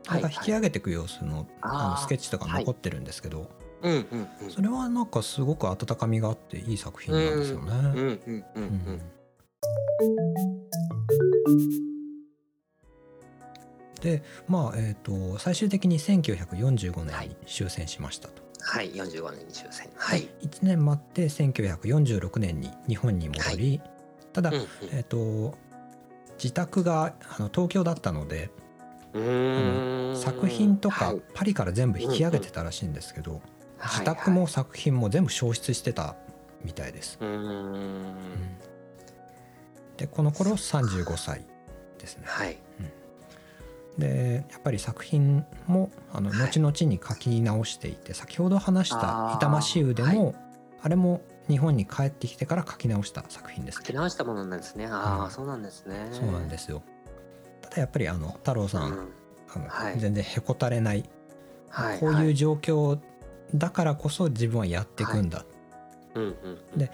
Speaker 1: それが引き上げていく様子の,、あのスケッチとか残ってるんですけど、
Speaker 2: うんうんうん。
Speaker 1: それはなんかすごく温かみがあっていい作品なんですよね。
Speaker 2: うんうんうん
Speaker 1: う
Speaker 2: うんん。
Speaker 1: でまあえー、と最終的に1945
Speaker 2: はい
Speaker 1: 年に終戦しましたと。
Speaker 2: はい45年に終戦。はい、
Speaker 1: 1年待って1946年に日本に戻り、ただ、
Speaker 2: うんうん。
Speaker 1: えー、と自宅があの東京だったので
Speaker 2: うーん。
Speaker 1: 作品とか
Speaker 2: はい。
Speaker 1: パリから全部引き上げてたらしいんですけど、
Speaker 2: はい
Speaker 1: 自宅も作品も全部消失してたみたいです。
Speaker 2: うーん。
Speaker 1: でこの頃35歳ですね。
Speaker 2: はい。
Speaker 1: でやっぱり作品もあの
Speaker 2: はい。
Speaker 1: 後々に書き直していて、先ほど話した「
Speaker 2: あー。
Speaker 1: 痛ましい腕も」あれも日本に帰ってきてから書き直した作品です
Speaker 2: 書き直したものなんですね。ああ、
Speaker 1: うん。
Speaker 2: そうなんですね。
Speaker 1: そうなんですよ。ただやっぱりあの太郎さん、
Speaker 2: うん。
Speaker 1: あの
Speaker 2: はい。
Speaker 1: 全然へこたれない。
Speaker 2: はい。
Speaker 1: こういう
Speaker 2: は
Speaker 1: 状況だからこそ自分はやっていくんだ、
Speaker 2: うんうん
Speaker 1: で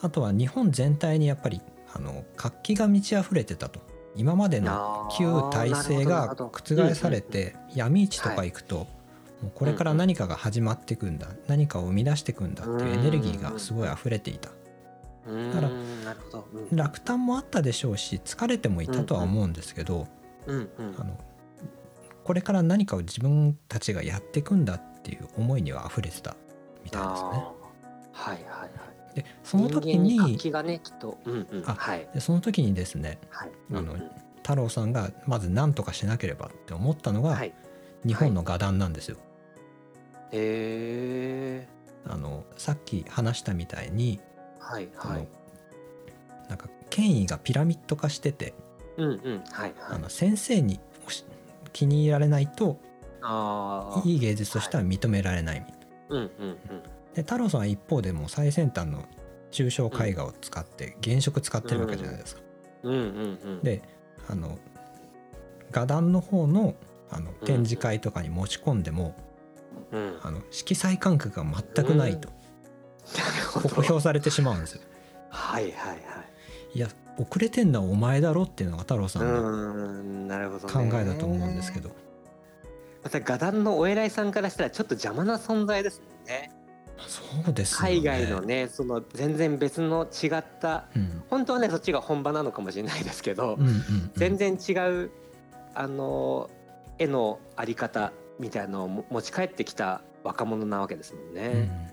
Speaker 1: あとは日本全体にやっぱりあの活気が満ち溢れてたと。今までの旧体制が覆されて闇市とか行くと、もうこれから何かが始まっていくんだ、何かを生み出していくんだっていうエネルギーがすごい溢れていた、だから落胆もあったでしょうし疲れてもいたとは思うんですけど、
Speaker 2: うんうん。
Speaker 1: あのこれから何かを自分たちがやっていくんだっていう思いには溢れてたみたいですね。
Speaker 2: はいはいはい。
Speaker 1: でその時
Speaker 2: 人間
Speaker 1: に
Speaker 2: 活気がねきっと。うんうん。
Speaker 1: あ
Speaker 2: はい。
Speaker 1: でその時にですね
Speaker 2: はい。
Speaker 1: あの
Speaker 2: うんうん。
Speaker 1: 太郎さんがまず何とかしなければって思ったのが、
Speaker 2: はい。
Speaker 1: 日本の画壇なんですよ。
Speaker 2: へえ
Speaker 1: あのさっき話したみたいに、
Speaker 2: はいはい。
Speaker 1: なんか権威がピラミッド化してて、
Speaker 2: うんうん。はいはい。
Speaker 1: あの先生に気に入られないと
Speaker 2: ああ
Speaker 1: いい芸術としては認められないみたいな。
Speaker 2: うんうんうん。
Speaker 1: で太郎さんは一方でもう最先端の抽象絵画を使って原色使ってるわけじゃないですか。
Speaker 2: うんうんうん。
Speaker 1: であの画壇の方のあの展示会とかに持ち込んでも、
Speaker 2: うん。
Speaker 1: あの色彩感覚が全くないと。
Speaker 2: なるほど。
Speaker 1: 酷評されてしまうんですよ。
Speaker 2: はいはいはい。
Speaker 1: いや遅れてんのはお前だろっていうのが太郎さ
Speaker 2: うん
Speaker 1: の考
Speaker 2: ね。
Speaker 1: えだと思うんですけど、
Speaker 2: また画壇のお偉いさんからしたらちょっと邪魔な存在ですもんね。
Speaker 1: そうですよね。
Speaker 2: 海外のねその全然別の違った
Speaker 1: うん。
Speaker 2: 本当はねそっちが本場なのかもしれないですけど、
Speaker 1: うんうんうん。
Speaker 2: 全然違うあの絵のあり方みたいなのをも持ち帰ってきた若者なわけですもん
Speaker 1: うん。
Speaker 2: ね。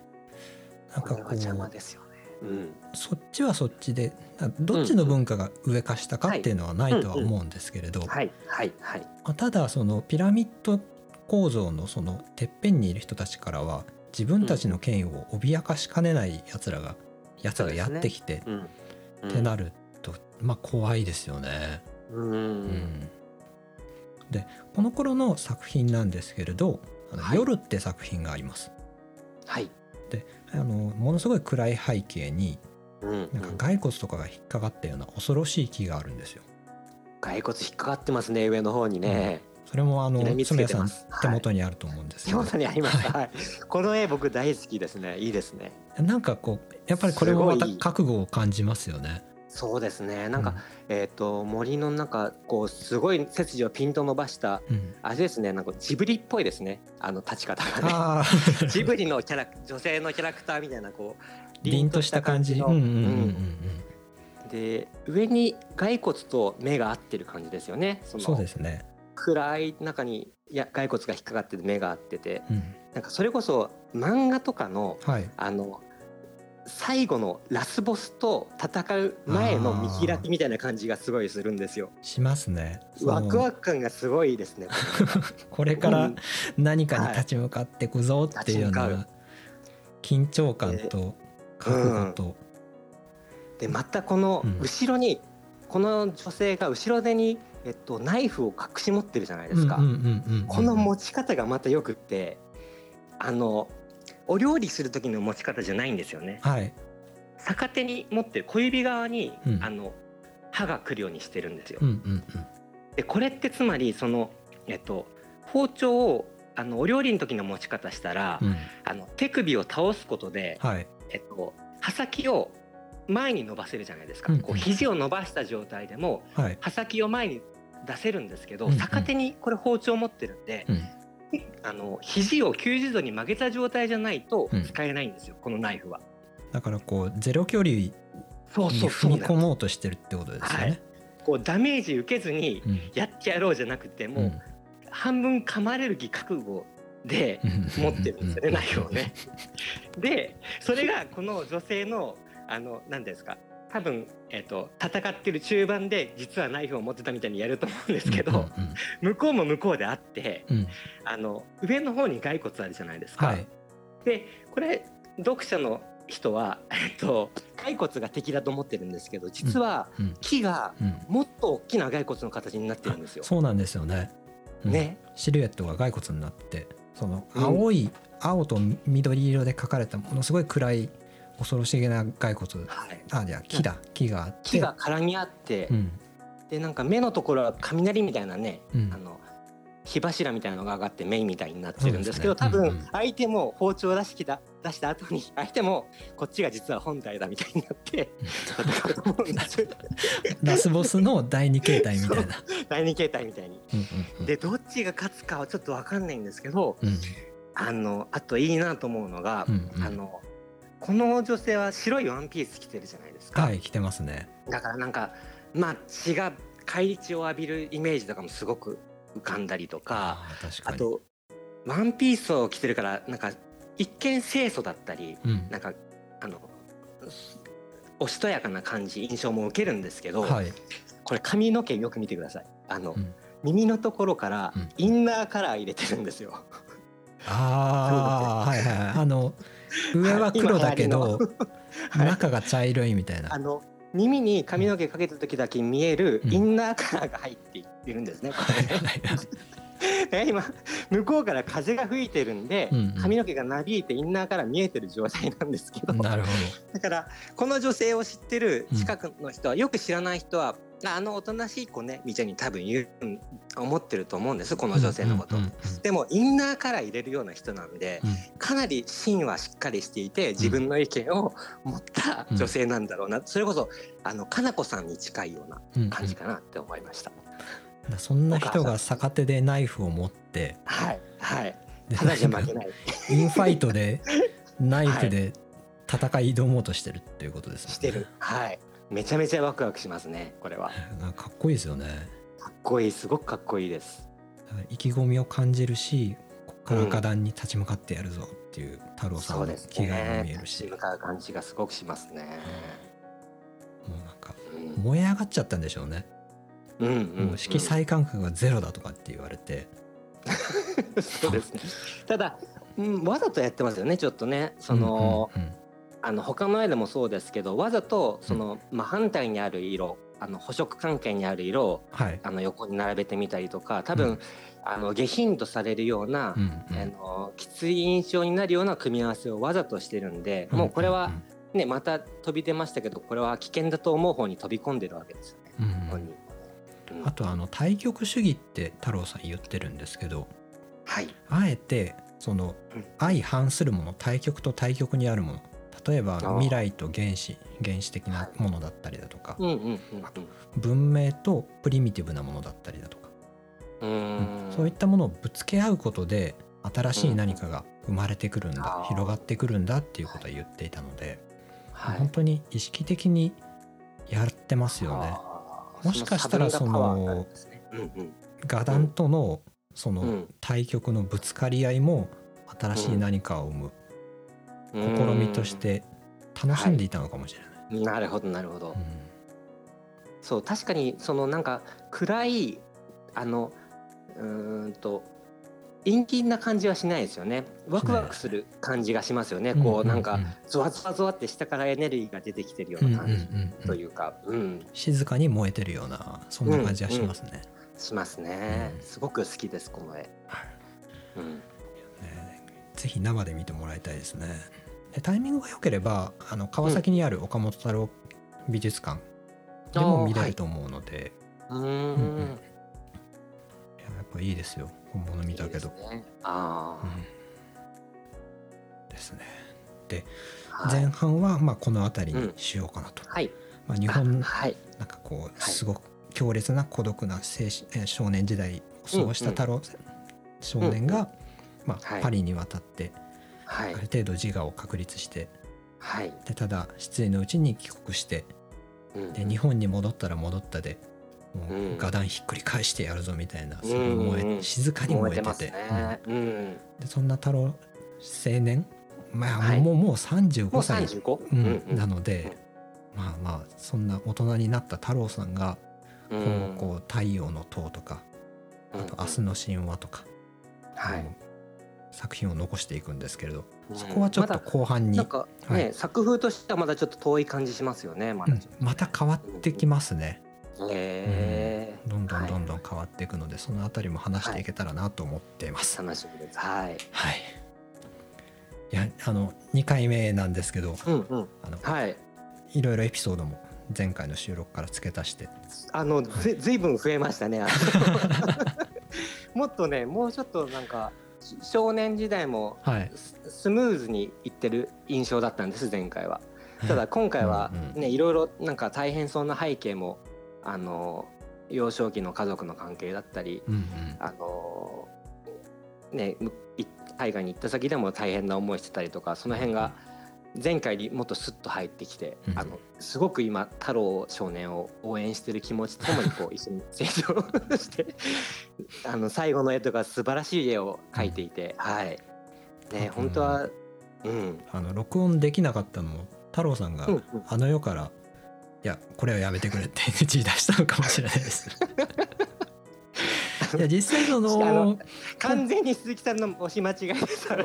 Speaker 1: なんかこ
Speaker 2: 邪魔
Speaker 1: う
Speaker 2: ですよね。うん、
Speaker 1: そっちはそっちでどっちの文化が上か下かっていうのはないとは思うんですけれど、
Speaker 2: はい。はい。はい。
Speaker 1: まあただそのピラミッド構造のそのてっぺんにいる人たちからは自分たちの権威を脅かしかねないやつらがやつがやってきて、
Speaker 2: うん。
Speaker 1: ってなるとまあ怖いですよね。
Speaker 2: うん。
Speaker 1: でこの頃の作品なんですけれど「あの
Speaker 2: はい
Speaker 1: 夜」って作品があります。
Speaker 2: はい。
Speaker 1: あのものすごい暗い背景に
Speaker 2: うん。
Speaker 1: なんか骸骨とかが引っかかったような恐ろしい木があるんですよ。
Speaker 2: 骸骨引っかかってますね上の方にね。
Speaker 1: それもあの
Speaker 2: 睨みつ
Speaker 1: 爪谷さん手元にあると思うんですけど、
Speaker 2: 手元にありました。はい。この絵僕大好きですね。いいですね。
Speaker 1: なんかこうやっぱりこれもまた覚悟を感じますよね。
Speaker 2: そうですね。なんか、えっ、と森の中こうすごい背筋をピンと伸ばした
Speaker 1: うん、うん
Speaker 2: あれですね。なんかジブリっぽいですね。あの立ち方がね。ジブリのキャラ女性のキャラクターみたいなこう
Speaker 1: 凛とした感じ。うんうんうんうんうん。
Speaker 2: で上に骸骨と目が合ってる感じですよねその
Speaker 1: そうですね。
Speaker 2: 暗い中にいや骸骨が引っかかってて目が合ってて
Speaker 1: うん、
Speaker 2: なんかそれこそ漫画とかの
Speaker 1: はい。
Speaker 2: あの最後のラスボスと戦う前の見開きみたいな感じがすごいするんですよ。
Speaker 1: しますね。
Speaker 2: ワクワク感がすごいですね。
Speaker 1: これ から
Speaker 2: うん
Speaker 1: 何かに立ち向かっていくぞっていうような緊張感と覚悟と、
Speaker 2: でまたこの
Speaker 1: うん
Speaker 2: 後ろに、この女性が後ろ手に、えっと、ナイフを隠し持ってるじゃないですか。この持ち方がまたよくってあのお料理する時の持ち方じゃないんですよね。
Speaker 1: はい。
Speaker 2: 逆手に持ってる小指側に、
Speaker 1: うん
Speaker 2: あの刃が来るようにしてるんですよ。でこれってつまりその、えっと、包丁をあのお料理の時の持ち方したら、
Speaker 1: うんうん。
Speaker 2: あの手首を倒すことで、
Speaker 1: はい。
Speaker 2: えっと、刃先を前に伸ばせるじゃないですか、
Speaker 1: うん。うん
Speaker 2: こう肘を伸ばした状態でも
Speaker 1: はい。
Speaker 2: 刃先を前に出せるんですけど、
Speaker 1: うん。うん
Speaker 2: 逆手にこれ包丁を持ってるんで、
Speaker 1: うん。
Speaker 2: あの肘を90度に曲げた状態じゃないと
Speaker 1: うん。
Speaker 2: 使えないんですよ、このナイフは。
Speaker 1: だからこうゼロ距離に
Speaker 2: そうそう
Speaker 1: 踏み込もうとしてるってことですよね。
Speaker 2: こうダメージ受けずに
Speaker 1: うん。
Speaker 2: やってやろうじゃなくてもう、
Speaker 1: うん。
Speaker 2: 半分噛まれる気覚悟で持ってるんですよね、ナイフをね。でそれがこの女性のあの何ですか？多分、えっと戦ってる中盤で実はナイフを持ってたみたいにやると思うんですけど、
Speaker 1: うんうん。
Speaker 2: 向こうも向こうであって
Speaker 1: うん。うん
Speaker 2: あの上の方に骸骨あるじゃないですか。
Speaker 1: はい。
Speaker 2: でこれ読者の人は、えっと、骸骨が敵だと思ってるんですけど実は
Speaker 1: うん。
Speaker 2: 木が
Speaker 1: うん。
Speaker 2: もっと大きな骸骨の形になってるんですよ。
Speaker 1: そうなんですよね。うん。
Speaker 2: ね、
Speaker 1: シルエットが骸骨になってその
Speaker 2: うん。
Speaker 1: 青い、青と緑色で描かれたものすごい暗い恐ろしげな骸骨。
Speaker 2: はい、
Speaker 1: あじゃあ木だ。木があって。
Speaker 2: 木が絡み合って、
Speaker 1: うん。
Speaker 2: でなんか目のところは雷みたいなね、
Speaker 1: うん。
Speaker 2: あの火柱みたいなのが上がって目みたいになってるんですけど
Speaker 1: ね。うんうん。
Speaker 2: 分相手も包丁を出しきた出した後に 相手もこっちが実は本体だみたいになって
Speaker 1: ラスボスの第二形態みたいな。
Speaker 2: 第二形態みたいに。でどっちが勝つかはちょっと分かんないんですけど
Speaker 1: うん。
Speaker 2: あのあといいなと思うのが、
Speaker 1: うんうん。
Speaker 2: あのこの女性は白いワンピース着てるじゃないですか。
Speaker 1: はい来てますね。
Speaker 2: だからなんかまあ血が返り血を浴びるイメージとかもすごく浮かんだりとか
Speaker 1: あー確かに。
Speaker 2: あとワンピースを着てるからなんか一見清楚だったり
Speaker 1: うん
Speaker 2: なんかあのおしとやかな感じ印象も受けるんですけど、
Speaker 1: はい。
Speaker 2: これ髪の毛よく見てくださいあの、
Speaker 1: うん
Speaker 2: 耳のところから
Speaker 1: うん
Speaker 2: インナーカラー入れてるんですよ。
Speaker 1: ああはいはいはいあの上は黒だけど、
Speaker 2: はい。
Speaker 1: 中が茶色いみたいな。
Speaker 2: あの耳に髪の毛かけた時だけ見える
Speaker 1: うん。
Speaker 2: インナーカラーが入っているんですね。今向こうから風が吹いてるんで、
Speaker 1: うんうん。
Speaker 2: 髪の毛がなびいてインナーから見えてる状態なんですけど。
Speaker 1: なるほ
Speaker 2: だからこの女性を知ってる近くの人は、よく知らない人はああのおとなしい子ねみたいに多分言ううん思ってると思うんですこ
Speaker 1: ど。
Speaker 2: の女性のこと。
Speaker 1: うんうん
Speaker 2: でもインナーカラー入れるような人なんで
Speaker 1: うん
Speaker 2: かなり芯はしっかりしていて自分の意見を持った女性なんだろうな、それこそあのかなこさんに近いような
Speaker 1: うんうん
Speaker 2: 感じかなって思いました。
Speaker 1: そんな人が逆手でナイフを持って
Speaker 2: はいはい
Speaker 1: で
Speaker 2: ただじゃ負けない。
Speaker 1: インファイトで ナイフで戦い挑もうとしてるっていうことですもんね
Speaker 2: してる。はい。めちゃめちゃワクワクしますね。これは。
Speaker 1: かかっこいいですよね
Speaker 2: かっこいい。すごくかっこいいです。
Speaker 1: 意気込みを感じるしここから果断に立ち向かってやるぞっていう太郎さんの気概も見え
Speaker 2: ね。
Speaker 1: るし、
Speaker 2: 立ち向かう感じがすごくしますね。
Speaker 1: もうなんか
Speaker 2: うん
Speaker 1: 燃え上がっちゃったんでしょうね、
Speaker 2: うんうんうん
Speaker 1: もう色彩感覚がゼロだとかって言われて、
Speaker 2: そうですね。ただ、うん、わざとやってますよね。ちょっとね。その、
Speaker 1: うんうん
Speaker 2: あの他の絵でもそうですけど、わざとその、真反対にある色、あの補色関係にある色を
Speaker 1: はい、
Speaker 2: あの横に並べてみたりとか、多分、
Speaker 1: うん。
Speaker 2: あの下品とされるような、
Speaker 1: うん
Speaker 2: あのきつい印象になるような組み合わせをわざとしてるんで、もうこれはねまた飛び出ましたけどこれは危険だと思う方に飛び込んでるわけですよね、
Speaker 1: うんうん。あとあの対極主義って太郎さん言ってるんですけど
Speaker 2: はい。
Speaker 1: あえてその
Speaker 2: うん。
Speaker 1: 相反するもの対極と対極にあるもの例えば未来と原子原始的なものだったりだとか
Speaker 2: うんうんうん
Speaker 1: 文明とプリミティブなものだったりだとか。
Speaker 2: うん。
Speaker 1: そういったものをぶつけ合うことで新しい何かが生まれてくるんだ、広がってくるんだっていうことは言っていたので、
Speaker 2: はい。
Speaker 1: 本当に意識的にやってますよね。もしかしたら
Speaker 2: サブンがパワーなんですね。うんうん。
Speaker 1: 画壇とのその
Speaker 2: うん。
Speaker 1: 対局のぶつかり合いも新しい何かを生む試みとして楽しんでいたのかもしれない。
Speaker 2: なるほどなるほど、
Speaker 1: うん。
Speaker 2: そう確かにそのなんか暗いあのうーんと陰気な感じはしないですよね。ワクワクする感じがしますよね、こうなんかゾワゾワゾワって下からエネルギーが出てきてるような感じ。
Speaker 1: うんうんうんうん。
Speaker 2: というか、うん。
Speaker 1: 静かに燃えてるようなそんな感じがしますね。
Speaker 2: しますね、
Speaker 1: うん。
Speaker 2: すごく好きですこの絵、うん、
Speaker 1: ねぜひ生で見てもらいたいですね。でタイミングが良ければあの川崎にある岡本太郎美術館でも見れると思うので、
Speaker 2: うーん。
Speaker 1: うんうん。いややっぱいいですよ。本物見たけど。
Speaker 2: いいですね。あ
Speaker 1: うん。ですね。
Speaker 2: あ、はい。
Speaker 1: 前半はまあこの辺りにしようかなと。
Speaker 2: はい。
Speaker 1: まあ、日
Speaker 2: あ
Speaker 1: 本
Speaker 2: はい。
Speaker 1: なんかこう
Speaker 2: はい。
Speaker 1: すごく強烈な孤独な青春えー少年時代を過ごした太郎少年が、まあ
Speaker 2: はい。
Speaker 1: パリに渡って
Speaker 2: はい。
Speaker 1: ある程度自我を確立して。
Speaker 2: はい、
Speaker 1: でただ失意のうちに帰国して。
Speaker 2: うん。
Speaker 1: で日本に戻ったら戻ったで。も
Speaker 2: う
Speaker 1: うん。画壇ひっくり返してやるぞみたいな、そう
Speaker 2: うん。
Speaker 1: 燃え
Speaker 2: うん
Speaker 1: 静かに燃えてて。
Speaker 2: ね、うん
Speaker 1: うん。でそんな太郎青年？まあ、
Speaker 2: はい。
Speaker 1: もうもう
Speaker 2: もう
Speaker 1: 35歳、
Speaker 2: 35?
Speaker 1: うん。なので、まあまあそんな大人になった太郎さんがこ
Speaker 2: う
Speaker 1: こう太陽の塔とかあと明日の神話とか、
Speaker 2: はい
Speaker 1: 作品を残していくんですけれど、
Speaker 2: うん
Speaker 1: そこはちょっと後半に
Speaker 2: なんかね、
Speaker 1: はい。
Speaker 2: 作風としてはまだちょっと遠い感じしますよねま
Speaker 1: うんまた変わってきますね、
Speaker 2: へえ。
Speaker 1: どんどんどん
Speaker 2: ど
Speaker 1: どん変わっていくので、そのあたりも話していけたらなと思っています。
Speaker 2: 楽しみです。はい。
Speaker 1: はい。いやあの2回目なんですけど
Speaker 2: うんうん。
Speaker 1: あの
Speaker 2: はい。
Speaker 1: いろいろエピソードも前回の収録から付け足して。
Speaker 2: あのずずいぶん増えましたね もっとねもうちょっとなんかし少年時代も
Speaker 1: はい。
Speaker 2: ススムーズにいってる印象だったんです前回は。ただ今回はねいろいろなんか大変そうな背景もあの幼少期の家族の関係だったり
Speaker 1: うんうん。
Speaker 2: あのね海外に行った先でも大変な思いしてたりとかその辺が前回にもっとスッと入ってきて、
Speaker 1: うん。
Speaker 2: あのすごく今太郎少年を応援してる気持ちともにこう一緒に成長して あの最後の絵とか素晴らしい絵を描いていて、はい。ね本当はうん。
Speaker 1: あの録音できなかったのも太郎さんが
Speaker 2: うんうん。
Speaker 1: あの世から「いやこれはやめてくれ」って NG 出したのかもしれないです。いや実際その
Speaker 2: 完全に鈴木さんの押し間違いです。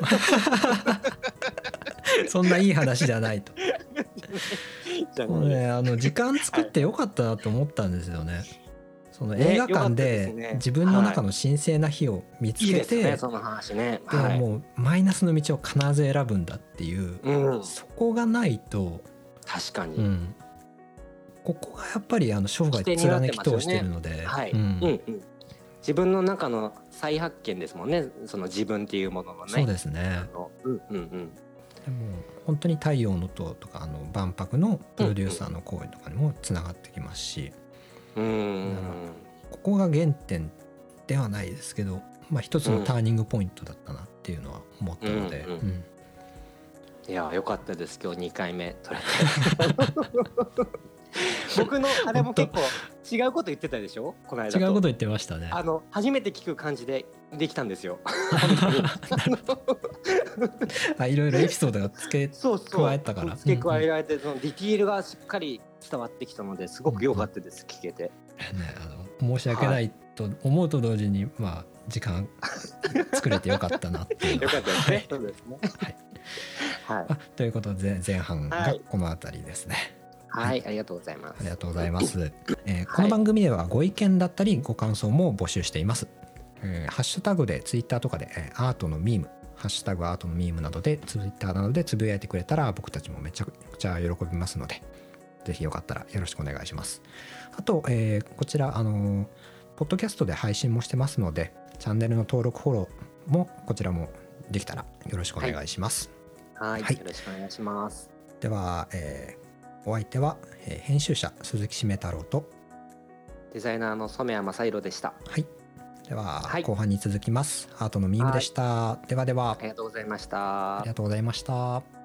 Speaker 1: そんないい話じゃないと。もうねあの時間作ってよかったなと思ったんですよね。その
Speaker 2: ね
Speaker 1: 映画館
Speaker 2: で
Speaker 1: 自分の中の神聖な日を見つ
Speaker 2: いい
Speaker 1: けて、
Speaker 2: ねその話ね。
Speaker 1: で
Speaker 2: はい。
Speaker 1: もうマイナスの道を必ず選ぶんだっていう、
Speaker 2: うん
Speaker 1: そこがないと、
Speaker 2: 確かに。
Speaker 1: うん、ここがやっぱりあの生涯貫き通してるので、
Speaker 2: はい。
Speaker 1: う
Speaker 2: うんんうん。自分の中の再発見ですもんね。その自分っていうもののね。
Speaker 1: そうですね
Speaker 2: うんうんうん。
Speaker 1: でも本当に「太陽の塔」とかあの万博のプロデューサーの行為とかにもつながってきますし、
Speaker 2: うん。
Speaker 1: ここが原点ではないですけど、まあ、一つのターニングポイントだったなっていうのは思ったので、
Speaker 2: うんうん
Speaker 1: うん
Speaker 2: いや良かったです今日2回目取れて。僕のあれも結構違うこと言ってたでしょ？この間
Speaker 1: 違うこと言ってましたね。
Speaker 2: あの初めて聞く感じでできたんですよ。
Speaker 1: あいろいろエピソードがつけ加えたから
Speaker 2: 付け加えられて、そのディティールがしっかり伝わってきたのですごく良かったです、聞けて。
Speaker 1: ね、あの申し訳ないと思うと同時に、まあ時間作れてよかったなっていうの
Speaker 2: よかったです
Speaker 1: はい。
Speaker 2: ねそうですね。
Speaker 1: はい
Speaker 2: はい。
Speaker 1: あということで前半
Speaker 2: はい
Speaker 1: がこの辺りですね。
Speaker 2: はい、ありがとうございます。
Speaker 1: ありがとうございます。えーこの番組ではご意見だったりご感想も募集しています。えーハッシュタグでツイッターとかで、えーアートのミーム、ハッシュタグアートのミームなどでツイッターなどでつぶやいてくれたら僕たちもめちゃくちゃ喜びますので、ぜひよかったらよろしくお願いします。あと、えーこちら、あのーポッドキャストで配信もしてますので、チャンネルの登録フォローもこちらもできたらよろしくお願いします。
Speaker 2: はい、
Speaker 1: はい
Speaker 2: よろしくお願いします。
Speaker 1: では、えーお相手は、えー編集者鈴木しめ太郎と
Speaker 2: デザイナーの染谷正宏でした。
Speaker 1: はい。では、
Speaker 2: はい
Speaker 1: 後半に続きます。アートのミームでした。ではでは、
Speaker 2: ありがとうございました
Speaker 1: あり。がとうございました。